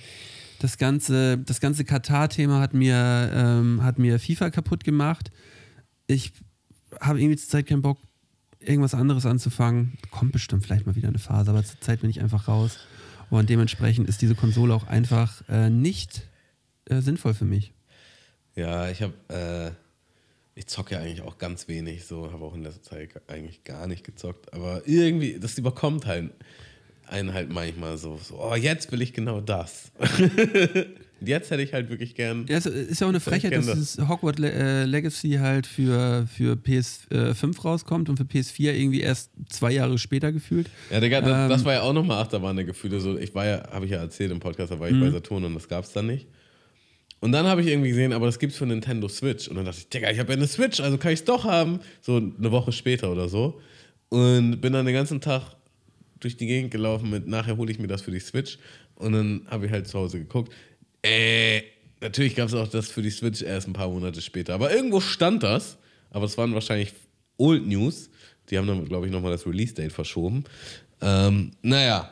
das ganze, das ganze Katar-Thema hat mir, ähm, hat mir FIFA kaputt gemacht. Ich habe irgendwie zur Zeit keinen Bock, irgendwas anderes anzufangen. Kommt bestimmt vielleicht mal wieder eine Phase, aber zur Zeit bin ich einfach raus. Und dementsprechend ist diese Konsole auch einfach äh, nicht äh, sinnvoll für mich. Ja, ich habe, äh, ich zocke ja eigentlich auch ganz wenig, so habe auch in letzter Zeit eigentlich gar nicht gezockt, aber irgendwie, das überkommt halt einen halt manchmal so, so oh, jetzt will ich genau das. Jetzt hätte ich halt wirklich gern. Ja, es ist ja auch eine Frechheit, dass das Hogwarts äh, Legacy halt für, für PS5 rauskommt und für PS4 irgendwie erst zwei Jahre später gefühlt. Ja, Digga, das, ähm, das war ja auch nochmal Achterbahn der Gefühle. So, ich war ja, habe ich ja erzählt im Podcast, da war ich mhm. bei Saturn und das gab es dann nicht. Und dann habe ich irgendwie gesehen, aber das gibt es für Nintendo Switch. Und dann dachte ich, Digga, ich habe ja eine Switch, also kann ich es doch haben. So eine Woche später oder so. Und bin dann den ganzen Tag durch die Gegend gelaufen mit, nachher hole ich mir das für die Switch. Und dann habe ich halt zu Hause geguckt. Äh, natürlich gab es auch das für die Switch erst ein paar Monate später. Aber irgendwo stand das. Aber es waren wahrscheinlich Old News. Die haben dann, glaube ich, nochmal das Release-Date verschoben. Ähm, naja.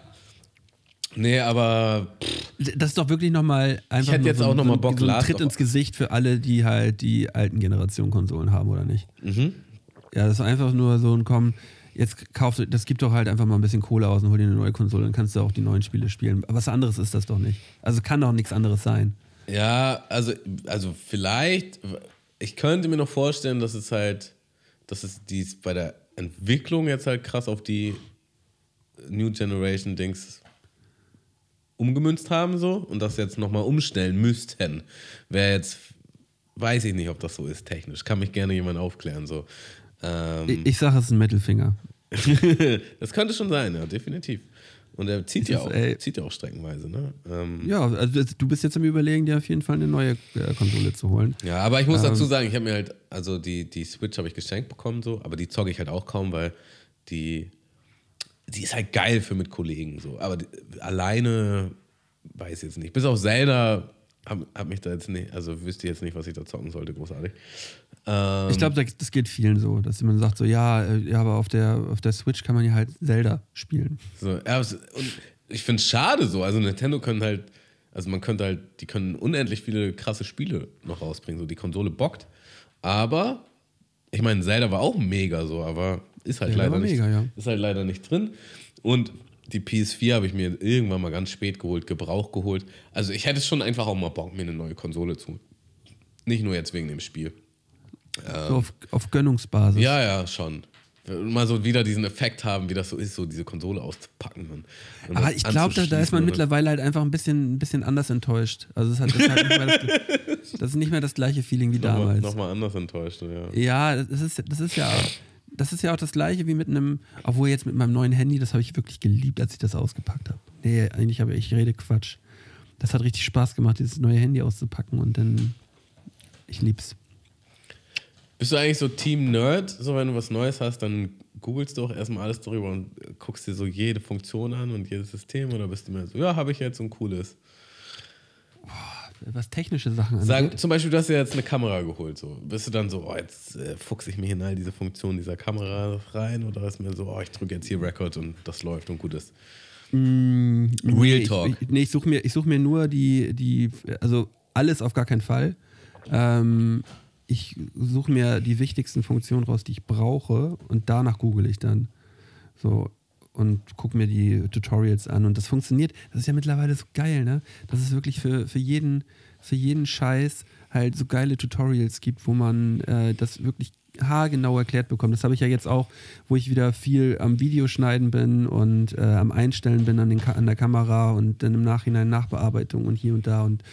Nee, aber. Pff. Das ist doch wirklich nochmal einfach. Ich hätte jetzt so, auch nochmal Bock, so ein Tritt ins Gesicht für alle, die halt die alten Generation Konsolen haben, oder nicht? Mhm. Ja, das ist einfach nur so ein Kommen jetzt kauf, das gibt doch halt einfach mal ein bisschen Kohle aus und hol dir eine neue Konsole, dann kannst du auch die neuen Spiele spielen. Aber was anderes ist das doch nicht. Also kann doch nichts anderes sein. Ja, also, also vielleicht, ich könnte mir noch vorstellen, dass es halt, dass es dies bei der Entwicklung jetzt halt krass auf die New Generation Dings umgemünzt haben so und das jetzt nochmal umstellen müssten. Wäre jetzt, weiß ich nicht, ob das so ist technisch. Kann mich gerne jemand aufklären so. Ähm, ich, ich sage, es ist ein Mittelfinger. das könnte schon sein, ja, definitiv. Und er zieht, ja auch, zieht ja auch streckenweise, ne? Ähm, ja, also du bist jetzt am Überlegen, dir auf jeden Fall eine neue äh, Konsole zu holen. Ja, aber ich muss ähm, dazu sagen, ich habe mir halt, also die, die Switch habe ich geschenkt bekommen, so, aber die zocke ich halt auch kaum, weil die, die ist halt geil für mit Kollegen, so. Aber die, alleine weiß ich jetzt nicht. Bis auf Zelda hab, hab mich da jetzt nicht, also wüsste jetzt nicht, was ich da zocken sollte, großartig. Ähm, ich glaube, das geht vielen so, dass man sagt so, ja, äh, ja, aber auf der, auf der Switch kann man ja halt Zelda spielen. So, ja, und ich finde es schade so. Also Nintendo können halt, also man könnte halt, die können unendlich viele krasse Spiele noch rausbringen. So, die Konsole bockt. Aber, ich meine, Zelda war auch mega so, aber ist halt, leider, nicht, mega, ja. ist halt leider nicht drin. Und die PS4 habe ich mir irgendwann mal ganz spät geholt, Gebrauch geholt. Also ich hätte schon einfach auch mal Bock, mir eine neue Konsole zu. Nicht nur jetzt wegen dem Spiel. Ähm, so auf, auf Gönnungsbasis. Ja, ja, schon. Mal so wieder diesen Effekt haben, wie das so ist, so diese Konsole auszupacken. Und, und Aber ich glaube, da, da, ist man mittlerweile halt einfach ein bisschen, ein bisschen anders enttäuscht. Also das, hat, das, hat das, das, ist nicht mehr das gleiche Feeling wie nochmal, damals. Nochmal anders enttäuscht, ja. Ja, das ist, das ist ja das ist ja auch das gleiche wie mit einem, obwohl jetzt mit meinem neuen Handy, das habe ich wirklich geliebt, als ich das ausgepackt habe. Nee, eigentlich habe ich rede Quatsch. Das hat richtig Spaß gemacht, dieses neue Handy auszupacken und dann, ich lieb's. Bist du eigentlich so Team Nerd? So, wenn du was Neues hast, dann googelst du auch erstmal alles darüber und guckst dir so jede Funktion an und jedes System oder bist du mehr so, ja, habe ich jetzt ein cooles? Was technische Sachen angeht. Sag, zum Beispiel, du hast ja jetzt eine Kamera geholt. So. Bist du dann so, oh, jetzt äh, fuchse ich mich in all diese Funktionen dieser Kamera rein? Oder ist mir so, oh, ich drücke jetzt hier Record und das läuft und gut ist? Mm, Real Talk. Ich, nee, ich suche mir, such mir nur die, die, also alles auf gar keinen Fall. Ähm, ich suche mir die wichtigsten Funktionen raus, die ich brauche und danach google ich dann. So, und gucke mir die Tutorials an. Und das funktioniert. Das ist ja mittlerweile so geil, ne? Dass es wirklich für, für, jeden, für jeden Scheiß halt so geile Tutorials gibt, wo man äh, das wirklich haargenau erklärt bekommen. Das habe ich ja jetzt auch, wo ich wieder viel am Videoschneiden bin und äh, am Einstellen bin an, den, Ka- an der Kamera und dann im Nachhinein Nachbearbeitung und hier und da und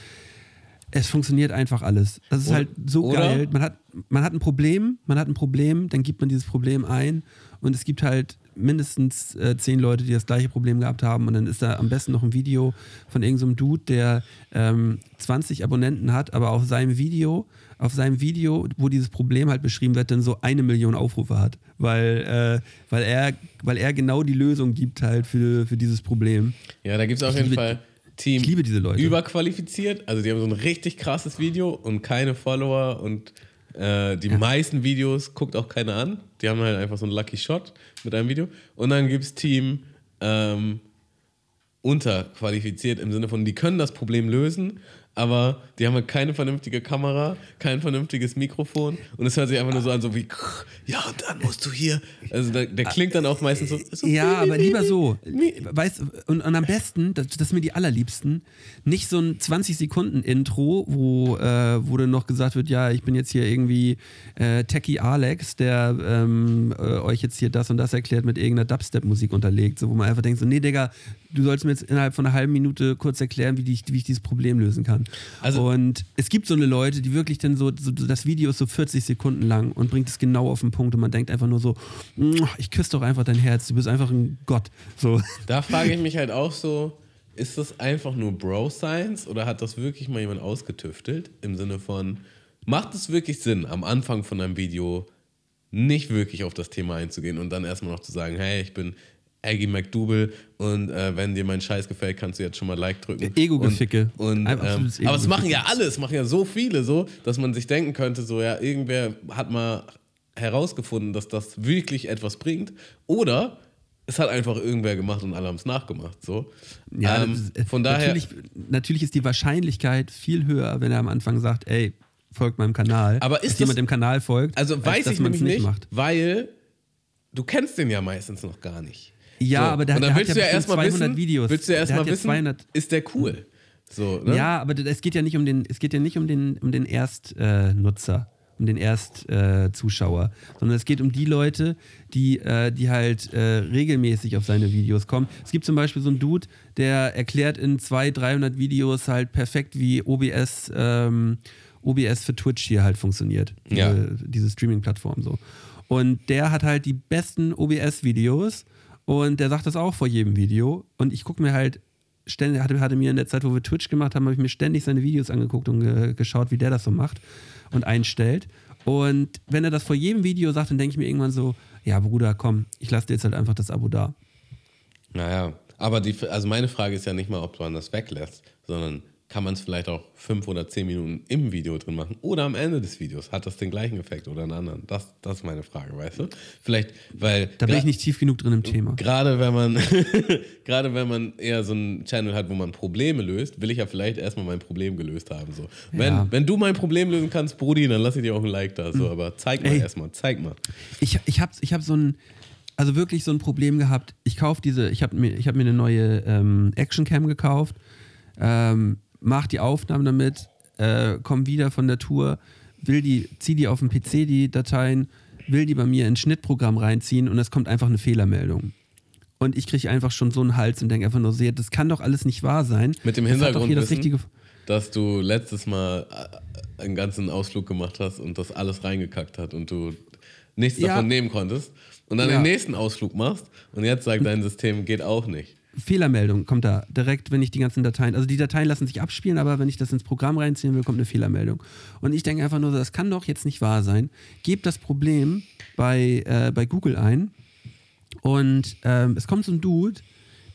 es funktioniert einfach alles. Das ist Oder- halt so geil. Man hat, man hat ein Problem, man hat ein Problem, dann gibt man dieses Problem ein und es gibt halt mindestens äh, zehn Leute, die das gleiche Problem gehabt haben und dann ist da am besten noch ein Video von irgendeinem so Dude, der ähm, 20 Abonnenten hat, aber auf seinem Video, auf seinem Video, wo dieses Problem halt beschrieben wird, dann so eine Million Aufrufe hat, weil, äh, weil, er, weil er genau die Lösung gibt halt für, für dieses Problem. Ja, da gibt es auf jeden Fall Team ich liebe diese Leute. überqualifiziert. Also die haben so ein richtig krasses Video und keine Follower und äh, die meisten Videos guckt auch keiner an. Die haben halt einfach so einen Lucky Shot mit einem Video. Und dann gibt es Team ähm, unterqualifiziert im Sinne von, die können das Problem lösen, aber die haben halt keine vernünftige Kamera, kein vernünftiges Mikrofon und es hört sich einfach nur so an, so wie, ja, und dann musst du hier. Also der, der klingt dann auch meistens so. so Ja, aber lieber so. Weißt, und, und am besten, das, das sind mir die allerliebsten, nicht so ein 20-Sekunden-Intro, wo, äh, wo dann noch gesagt wird, ja, ich bin jetzt hier irgendwie äh, Techie Alex, der ähm, äh, euch jetzt hier das und das erklärt mit irgendeiner Dubstep-Musik unterlegt, so, wo man einfach denkt, so, nee, Digga, du sollst mir jetzt innerhalb von einer halben Minute kurz erklären, wie, die, wie ich dieses Problem lösen kann. Also- und es gibt so eine Leute, die wirklich dann so, so, das Video ist so 40 Sekunden lang und bringt es genau auf den Punkt und man denkt einfach nur so, "Mua, ich küsse doch einfach dein Herz, du bist einfach ein Gott. So. Da frage ich mich halt auch so, ist das einfach nur Bro-Science oder hat das wirklich mal jemand ausgetüftelt? Im Sinne von, macht es wirklich Sinn, am Anfang von einem Video nicht wirklich auf das Thema einzugehen und dann erstmal noch zu sagen, hey, ich bin Aggie McDouble und äh, wenn dir mein Scheiß gefällt, kannst du jetzt schon mal Like drücken. Ego-Geficke. Und, und, Ein ähm, aber es machen ja alle, es machen ja so viele so, dass man sich denken könnte, so ja, irgendwer hat mal herausgefunden, dass das wirklich etwas bringt. Oder es hat einfach irgendwer gemacht und alle haben es nachgemacht. So. Ja, ähm, das ist- von daher, Natürlich, natürlich ist die Wahrscheinlichkeit viel höher, wenn er am Anfang sagt, ey, folgt meinem Kanal. Aber ist dass das- jemand dem Kanal folgt, also als weiß dass ich nämlich nicht, macht. weil du kennst den ja meistens noch gar nicht. Ja, So. aber der, und dann der hat willst ja du ja bestimmt erstmal 200 wissen, Videos. willst du ja erstmal hat ja wissen, 200 ist der cool? So, ne? Ja, aber es geht ja nicht um den, es geht ja nicht um den, um den Erstnutzer, um den Erstzuschauer, sondern es geht um die Leute, die, äh, die halt äh, regelmäßig auf seine Videos kommen. Es gibt zum Beispiel so einen Dude, der erklärt in 200, 300 Videos halt perfekt, wie OBS, ähm, OBS für Twitch hier halt funktioniert. Diese, Ja. diese Streaming-Plattform so. Und der hat halt die besten OBS-Videos und der sagt das auch vor jedem Video. Und ich gucke mir halt ständig, hatte, hatte mir in der Zeit, wo wir Twitch gemacht haben, habe ich mir ständig seine Videos angeguckt und ge geschaut, wie der das so macht und einstellt. Und wenn er das vor jedem Video sagt, dann denke ich mir irgendwann so, ja Bruder, komm, ich lasse dir jetzt halt einfach das Abo da. Naja, aber die, also meine Frage ist ja nicht mal, ob man das weglässt, sondern kann man es vielleicht auch fünf oder zehn Minuten im Video drin machen oder am Ende des Videos. Hat das den gleichen Effekt oder einen anderen? Das, das ist meine Frage, weißt du? Vielleicht, weil. Da bin ich nicht tief genug drin im Thema. Gerade wenn man gerade wenn man eher so einen Channel hat, wo man Probleme löst, will ich ja vielleicht erstmal mein Problem gelöst haben. So. Wenn, Ja. wenn du mein Problem lösen kannst, Brudi, dann lass ich dir auch ein Like da. So. Aber zeig mal erstmal, zeig mal. Ich, ich habe ich hab so ein, also wirklich so ein Problem gehabt. Ich kaufe diese, ich habe mir, ich hab mir eine neue ähm, Actioncam gekauft, ähm, mach die Aufnahmen damit, äh, komm wieder von der Tour, will die, zieh die auf dem PC, die Dateien, will die bei mir ins Schnittprogramm reinziehen und es kommt einfach eine Fehlermeldung. Und ich kriege einfach schon so einen Hals und denke einfach nur, das kann doch alles nicht wahr sein. Mit dem hier das richtige. dass du letztes Mal äh, einen ganzen Ausflug gemacht hast und das alles reingekackt hat und du nichts Ja. davon nehmen konntest und dann Ja. den nächsten Ausflug machst und jetzt sagt dein System, geht auch nicht. Fehlermeldung kommt da direkt, wenn ich die ganzen Dateien, also die Dateien lassen sich abspielen, aber wenn ich das ins Programm reinziehen will, kommt eine Fehlermeldung. Und ich denke einfach nur, so, das kann doch jetzt nicht wahr sein. Gebt das Problem bei, äh, bei Google ein und ähm, es kommt so ein Dude,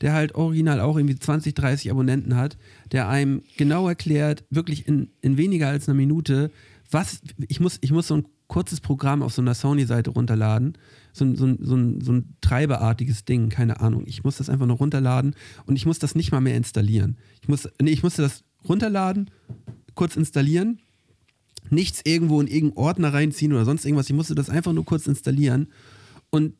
der halt original auch irgendwie 20, 30 Abonnenten hat, der einem genau erklärt, wirklich in, in weniger als einer Minute, was, ich muss, ich muss so ein kurzes Programm auf so einer Sony-Seite runterladen, so, ein- so, so, so ein treiberartiges Ding, keine Ahnung. Ich muss das einfach nur runterladen und ich muss das nicht mal mehr installieren. Ich, muss, nee, ich musste das runterladen, kurz installieren, nichts irgendwo in irgendeinen Ordner reinziehen oder sonst irgendwas. Ich musste das einfach nur kurz installieren und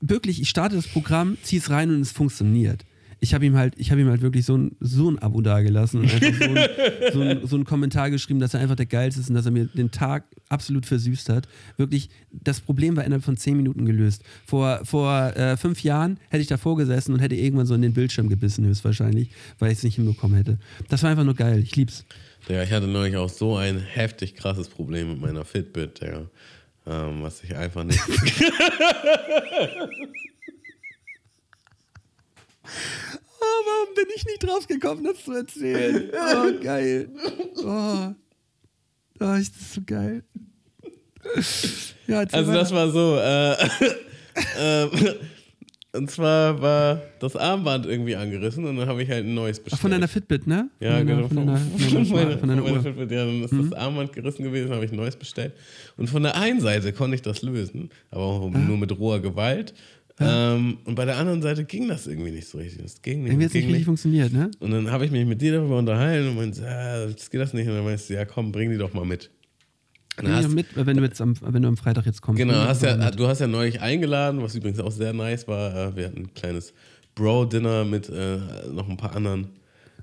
wirklich, ich starte das Programm, ziehe es rein und es funktioniert. Ich habe ihm halt, ich habe ihm halt wirklich so ein, so ein Abo dagelassen und einfach so, ein, so, ein, so einen Kommentar geschrieben, dass er einfach der geilste ist und dass er mir den Tag absolut versüßt hat. Wirklich, das Problem war innerhalb von zehn Minuten gelöst. Vor, vor äh, fünf Jahren hätte ich davor gesessen und hätte irgendwann so in den Bildschirm gebissen, höchstwahrscheinlich, weil ich es nicht hinbekommen hätte. Das war einfach nur geil. Ich lieb's. Ja, ich hatte neulich auch so ein heftig krasses Problem mit meiner Fitbit, Digga. Ähm, was ich einfach nicht. Oh, warum bin ich nicht drauf gekommen, das zu erzählen? Oh, geil. Oh, oh ist das so geil. Ja, Also das war so, äh, ähm, und zwar war das Armband irgendwie angerissen und dann habe ich halt ein neues bestellt. Ach, von deiner Fitbit, ne? Von ja, genau. Von deiner, von deiner, von meiner, von deiner von meiner Uhr. Mhm. Fitbit, ja, dann ist das Armband gerissen gewesen, habe ich ein neues bestellt. Und von der einen Seite konnte ich das lösen, aber nur mit roher Gewalt. Ähm, und bei der anderen Seite ging das irgendwie nicht so richtig. Das ging nicht. Irgendwie hat es nicht funktioniert, ne? Und dann habe ich mich mit dir darüber unterhalten und meinte, ja, das geht das nicht. Und dann meinst du, ja komm, bring die doch mal mit. Doch mit, wenn du, jetzt am, wenn du am Freitag jetzt kommst. Genau, hast ja, du hast ja neulich eingeladen, was übrigens auch sehr nice war. Äh, Wir hatten ein kleines Bro-Dinner mit äh, noch ein paar anderen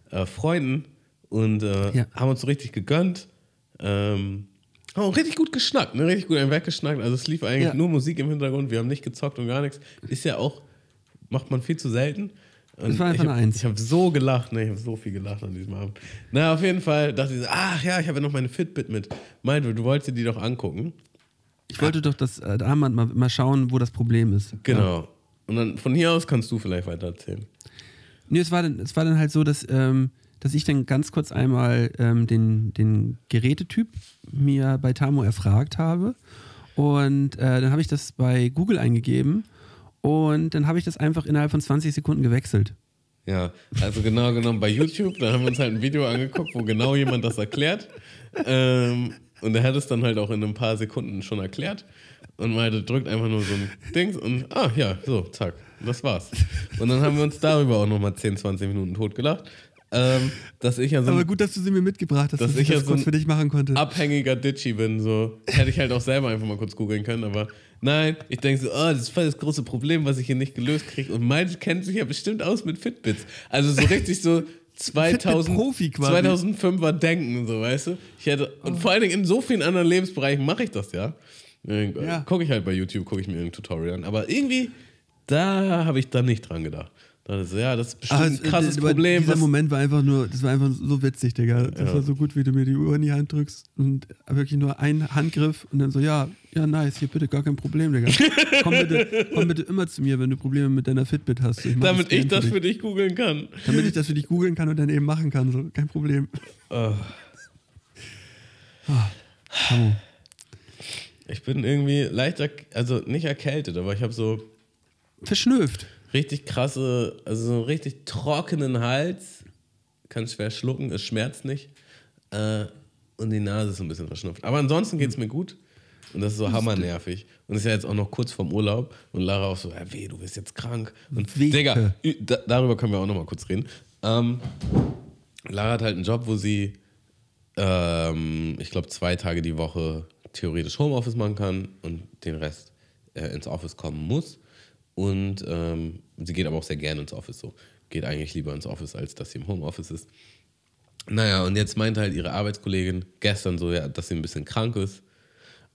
äh, Freunden und äh, Ja. haben uns so richtig gegönnt. Ähm, auch richtig gut geschnackt, ne? richtig gut einen weggeschnackt. Also es lief eigentlich Ja. nur Musik im Hintergrund, wir haben nicht gezockt und gar nichts. Ist ja auch, macht man viel zu selten. Und Das war einfach ich eine hab- Eins. Ich habe so gelacht, ne? ich habe so viel gelacht an diesem Abend. Na, auf jeden Fall dachte ich so, ach ja, ich habe ja noch meine Fitbit mit. Meinte, du wolltest dir die doch angucken. Ich wollte doch das äh, Armband mal, mal schauen, wo das Problem ist. Ja. Genau. Und dann von hier aus kannst du vielleicht weiter erzählen. Nee, es war dann, es war dann halt so, dass, ähm, dass ich dann ganz kurz einmal ähm, den, den Gerätetyp mir bei Tamo erfragt habe. Und äh, dann habe ich das bei Google eingegeben und dann habe ich das einfach innerhalb von 20 Sekunden gewechselt. Ja, also genau genommen bei YouTube, da haben wir uns halt ein Video angeguckt, wo genau jemand das erklärt. Ähm, und er hat es dann halt auch in ein paar Sekunden schon erklärt. Und meinte, drückt einfach nur so ein Dings und ah ja, so, zack, das war's. Und dann haben wir uns darüber auch nochmal 10, 20 Minuten totgelacht. Ähm, dass ich ja so Aber gut, dass du sie mir mitgebracht hast, Dass dass, ich ich ja das so kurz für dich machen konnte. abhängiger Ditchy bin. So. Hätte ich halt auch selber einfach mal kurz googeln können, aber nein, ich denke so, oh, das ist voll das große Problem, was ich hier nicht gelöst kriege. Und Malte kennt sich ja bestimmt aus mit Fitbits. Also so richtig so 2000, Fitbit-Profi quasi. 2005er Denken, so weißt du. Ich hätte, und vor allen Dingen in so vielen anderen Lebensbereichen mache ich das ja. Ja. Gucke ich halt bei YouTube, gucke ich mir ein Tutorial an. Aber irgendwie, da habe ich dann nicht dran gedacht. Da dachte ich so, ja, das ist bestimmt Ah, ein es- krasses aber Problem. Dieser Moment war einfach nur, das war einfach so witzig, Digga. Das Ja. war so gut, wie du mir die Uhr in die Hand drückst und wirklich nur ein Handgriff und dann so, ja, ja, nice, hier bitte, gar kein Problem, Digga. komm, bitte, komm bitte immer zu mir, wenn du Probleme mit deiner Fitbit hast. Ich damit ich das dich. für dich googeln kann. Damit ich das für dich googeln kann und dann eben machen kann, so, kein Problem. Oh. Ich bin irgendwie leicht, also nicht erkältet, aber ich habe so Verschnüfft. Richtig krasse, also so einen richtig trockenen Hals. Kann schwer schlucken, es schmerzt nicht. Äh, und die Nase ist ein bisschen verschnupft. Aber ansonsten geht es mir gut. Und das ist so hammernervig. Und ist ja jetzt auch noch kurz vorm Urlaub. Und Lara auch so, ja, weh, du bist jetzt krank. Und Wehe. Digga, da, darüber können wir auch noch mal kurz reden. Ähm, Lara hat halt einen Job, wo sie, ähm, ich glaube, zwei Tage die Woche theoretisch Homeoffice machen kann und den Rest äh, ins Office kommen muss. Und ähm, sie geht aber auch sehr gerne ins Office so. Geht eigentlich lieber ins Office, als dass sie im Homeoffice ist. Naja, und jetzt meinte halt ihre Arbeitskollegin gestern so, ja, dass sie ein bisschen krank ist,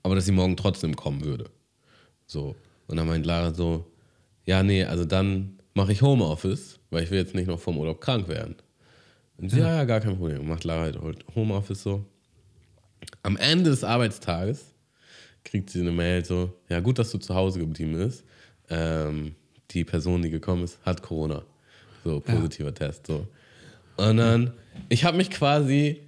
aber dass sie morgen trotzdem kommen würde. So. Und dann meint Lara so, ja, nee, also dann mache ich Homeoffice, weil ich will jetzt nicht noch vom Urlaub krank werden. Und sie, ja, ja, gar kein Problem. Macht Lara halt heute Homeoffice so. Am Ende des Arbeitstages kriegt sie eine Mail so, ja, gut, dass du zu Hause geblieben bist. Ähm, die Person, die gekommen ist, hat Corona. So, positiver Test. So. Und dann, ich habe mich quasi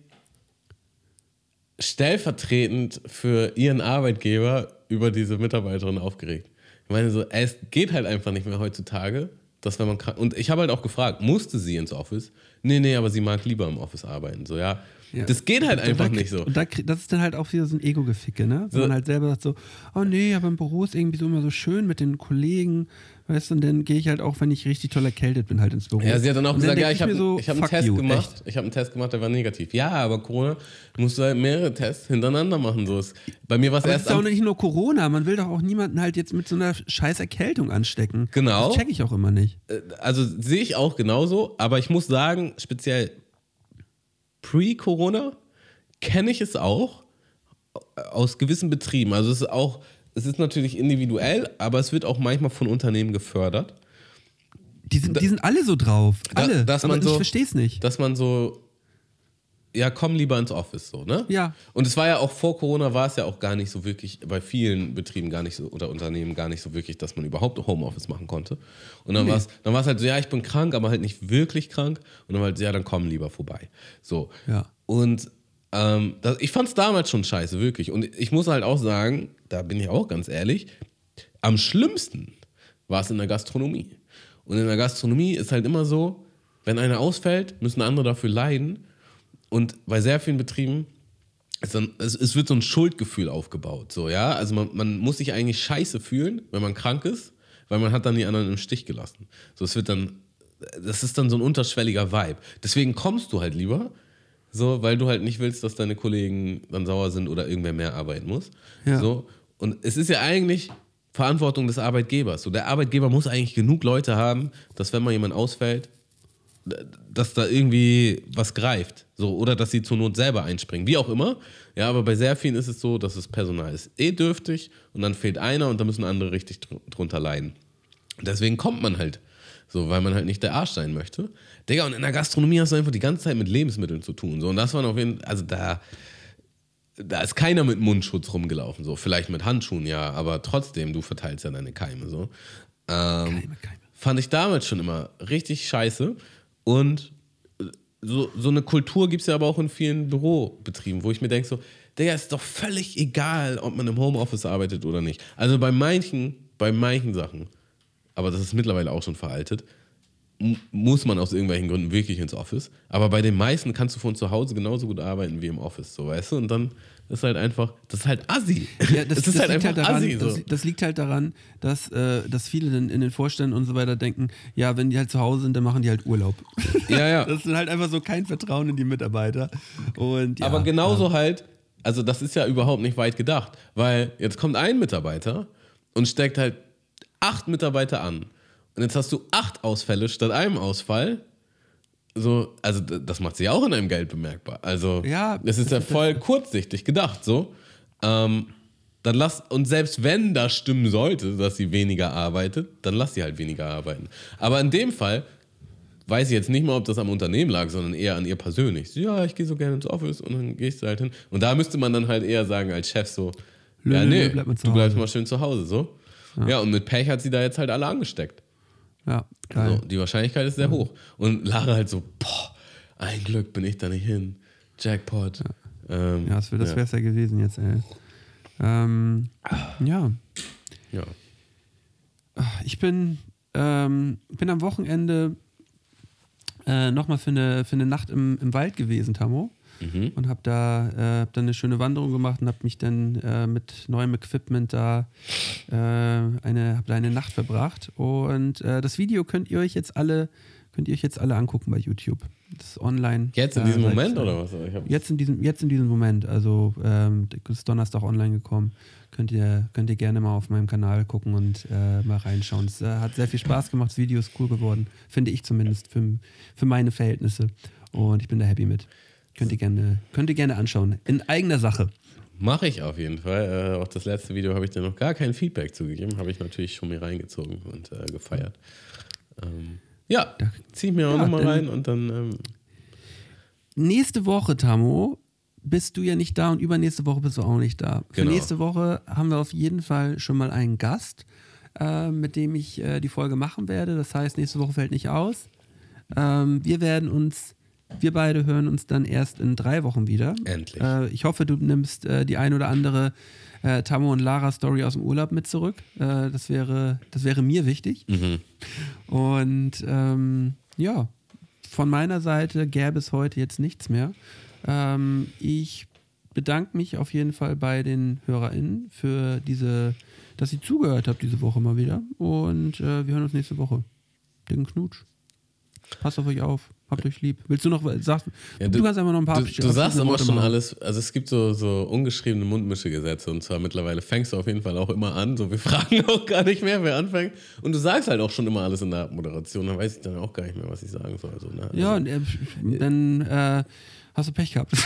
stellvertretend für ihren Arbeitgeber über diese Mitarbeiterin aufgeregt. Ich meine so, es geht halt einfach nicht mehr heutzutage, dass wenn man krank und ich habe halt auch gefragt, musste sie ins Office? nee, nee, aber sie mag lieber im Office arbeiten. So, ja. Ja. Das geht halt Und einfach da, nicht so. Und da, das ist dann halt auch wieder so ein Ego-Geficke, ne? Wo So. man halt selber sagt so, oh nee, aber im Büro ist irgendwie so immer so schön mit den Kollegen, weißt du, und dann gehe ich halt auch, wenn ich richtig toll erkältet bin, halt ins Büro. Ja, sie hat dann auch Und gesagt, denk ja, ich habe so, ich hab einen Test you, gemacht. echt. Ich habe einen Test gemacht, der war negativ. Ja, aber Corona musst du halt mehrere Tests hintereinander machen. So ist, bei mir war es erst ist ja auch am, nicht nur Corona, man will doch auch niemanden halt jetzt mit so einer scheiß Erkältung anstecken. Genau. Das check ich auch immer nicht. also sehe ich auch genauso, aber ich muss sagen, speziell pre-Corona kenne ich es auch aus gewissen Betrieben. Also es ist auch, es ist natürlich individuell, aber es wird auch manchmal von Unternehmen gefördert. Die sind, die sind alle so drauf. Da- Alle. dass man ich so- verstehe es nicht. dass man so, ja, komm lieber ins Office, so, ne? Ja. Und es war ja auch vor Corona, war es ja auch gar nicht so wirklich, bei vielen Betrieben gar nicht so, oder Unternehmen gar nicht so wirklich, dass man überhaupt Homeoffice machen konnte. Und dann Nee. war es dann war's halt so, ja, ich bin krank, aber halt nicht wirklich krank. Und dann war halt, so, ja, dann komm lieber vorbei. So. Ja. Und ähm, das, ich fand es damals schon scheiße, wirklich. Und ich muss halt auch sagen, da bin ich auch ganz ehrlich, am schlimmsten war es in der Gastronomie. Und in der Gastronomie ist halt immer so, wenn einer ausfällt, müssen andere dafür leiden. Und bei sehr vielen Betrieben, ist dann, es, es wird so ein Schuldgefühl aufgebaut. So, ja? Also man, man muss sich eigentlich scheiße fühlen, wenn man krank ist, weil man hat dann die anderen im Stich gelassen. So, es wird dann, das ist dann so ein unterschwelliger Vibe. Deswegen kommst du halt lieber, so, weil du halt nicht willst, dass deine Kollegen dann sauer sind oder irgendwer mehr arbeiten muss. Ja. So. Und es ist ja eigentlich Verantwortung des Arbeitgebers. So, der Arbeitgeber muss eigentlich genug Leute haben, dass wenn mal jemand ausfällt, dass da irgendwie was greift. So, oder dass sie zur Not selber einspringen. Wie auch immer. Ja, aber bei sehr vielen ist es so, dass das Personal ist eh dürftig und dann fehlt einer und da müssen andere richtig dr drunter leiden. Deswegen kommt man halt. So, weil man halt nicht der Arsch sein möchte. Digga, und in der Gastronomie hast du einfach die ganze Zeit mit Lebensmitteln zu tun. So, und das war auf jeden Fall, also da, da ist keiner mit Mundschutz rumgelaufen. So, vielleicht mit Handschuhen, ja, aber trotzdem, du verteilst ja deine Keime. So. Ähm, Keime, Keime. Fand ich damals schon immer richtig scheiße. Und äh, so, so eine Kultur gibt es ja aber auch in vielen Bürobetrieben, wo ich mir denke, so, Digga, ist doch völlig egal, ob man im Homeoffice arbeitet oder nicht. Also bei manchen, bei manchen Sachen, aber das ist mittlerweile auch schon veraltet, muss man aus irgendwelchen Gründen wirklich ins Office. Aber bei den meisten kannst du von zu Hause genauso gut arbeiten wie im Office, so weißt du? Und dann ist halt einfach, das ist halt assi. Ja, das, ist das halt liegt halt daran, assi. So. das, das liegt halt daran, dass, äh, dass viele dann in den Vorständen und so weiter denken, ja, wenn die halt zu Hause sind, dann machen die halt Urlaub. Ja, ja. Das ist halt einfach so kein Vertrauen in die Mitarbeiter. Und, ja, Aber genauso halt, also das ist ja überhaupt nicht weit gedacht, weil jetzt kommt ein Mitarbeiter und steckt halt acht Mitarbeiter an. Und jetzt hast du acht Ausfälle statt einem Ausfall. So, also das macht sich auch in einem Geld bemerkbar. Also, Ja, das ist ja voll kurzsichtig gedacht, so. Ähm, dann lass, und selbst wenn das stimmen sollte, dass sie weniger arbeitet, dann lass sie halt weniger arbeiten. Aber in dem Fall weiß ich jetzt nicht mal, ob das am Unternehmen lag, sondern eher an ihr persönlich. So, ja, ich gehe so gerne ins Office und dann gehst du halt hin. Und da müsste man dann halt eher sagen als Chef so, Nö, ja, nee, bleib du bleibst mal schön zu Hause, so. Ja. und mit Pech hat sie da jetzt halt alle angesteckt. Ja, geil. So, die Wahrscheinlichkeit ist sehr hoch. Und Lara halt so, boah, ein Glück bin ich da nicht hin. Jackpot. Ähm, Ja, das wäre ja. es ja gewesen jetzt, ey. Ähm, ja, ja. ich bin, ähm, bin am Wochenende äh, nochmal für eine, für eine Nacht im, im Wald gewesen, Tamo. Mhm. Und habe da, äh, hab da eine schöne Wanderung gemacht und habe mich dann äh, mit neuem Equipment da äh, eine, hab da eine Nacht verbracht. Und äh, das Video könnt ihr euch jetzt alle, könnt ihr euch jetzt alle angucken bei YouTube. Das ist online. Jetzt in äh, diesem seit- Moment oder was? Jetzt in diesem, jetzt in diesem Moment, also ähm, das ist Donnerstag online gekommen. Könnt ihr, könnt ihr gerne mal auf meinem Kanal gucken und äh, mal reinschauen. Es äh, hat sehr viel Spaß gemacht, das Video ist cool geworden, finde ich zumindest für, für meine Verhältnisse. Und ich bin da happy mit. Könnt ihr gerne, könnt ihr gerne anschauen. In eigener Sache. Mache ich auf jeden Fall. Äh, auch das letzte Video habe ich dir noch gar kein Feedback zugegeben. Habe ich natürlich schon mir reingezogen und äh, gefeiert. Ähm, ja, zieh ich mir auch Ja, nochmal rein und dann. Ähm, Nächste Woche, Tamo, bist du ja nicht da und übernächste Woche bist du auch nicht da. Für Genau. nächste Woche haben wir auf jeden Fall schon mal einen Gast, äh, mit dem ich äh, die Folge machen werde. Das heißt, nächste Woche fällt nicht aus. Ähm, wir werden uns, wir beide hören uns dann erst in drei Wochen wieder. Endlich. Äh, ich hoffe, du nimmst äh, die ein oder andere äh, Tamo und Lara Story aus dem Urlaub mit zurück. Äh, das, wäre, das wäre mir wichtig. mhm. Und ähm, ja, von meiner Seite gäbe es heute jetzt nichts mehr. Ähm, ich bedanke mich auf jeden Fall bei den HörerInnen für diese, dass ihr zugehört habt diese Woche mal wieder. Und äh, wir hören uns nächste Woche. Den Knutsch. Passt auf euch auf. Habt euch lieb. Willst du noch was? Sag, Ja, du, kannst einfach noch ein paar Du, du sagst Worte schon machen. alles, also es gibt so, so ungeschriebene Mundmischegesetze und zwar mittlerweile fängst du auf jeden Fall auch immer an, so wir fragen auch gar nicht mehr, wer anfängt und du sagst halt auch schon immer alles in der Moderation, dann weiß ich dann auch gar nicht mehr, was ich sagen soll. So, ne? Ja, also, äh, dann äh, hast du Pech gehabt.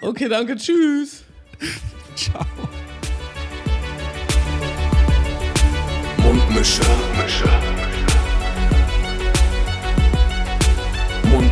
okay, danke, tschüss. Ciao. Mundmische. Mische.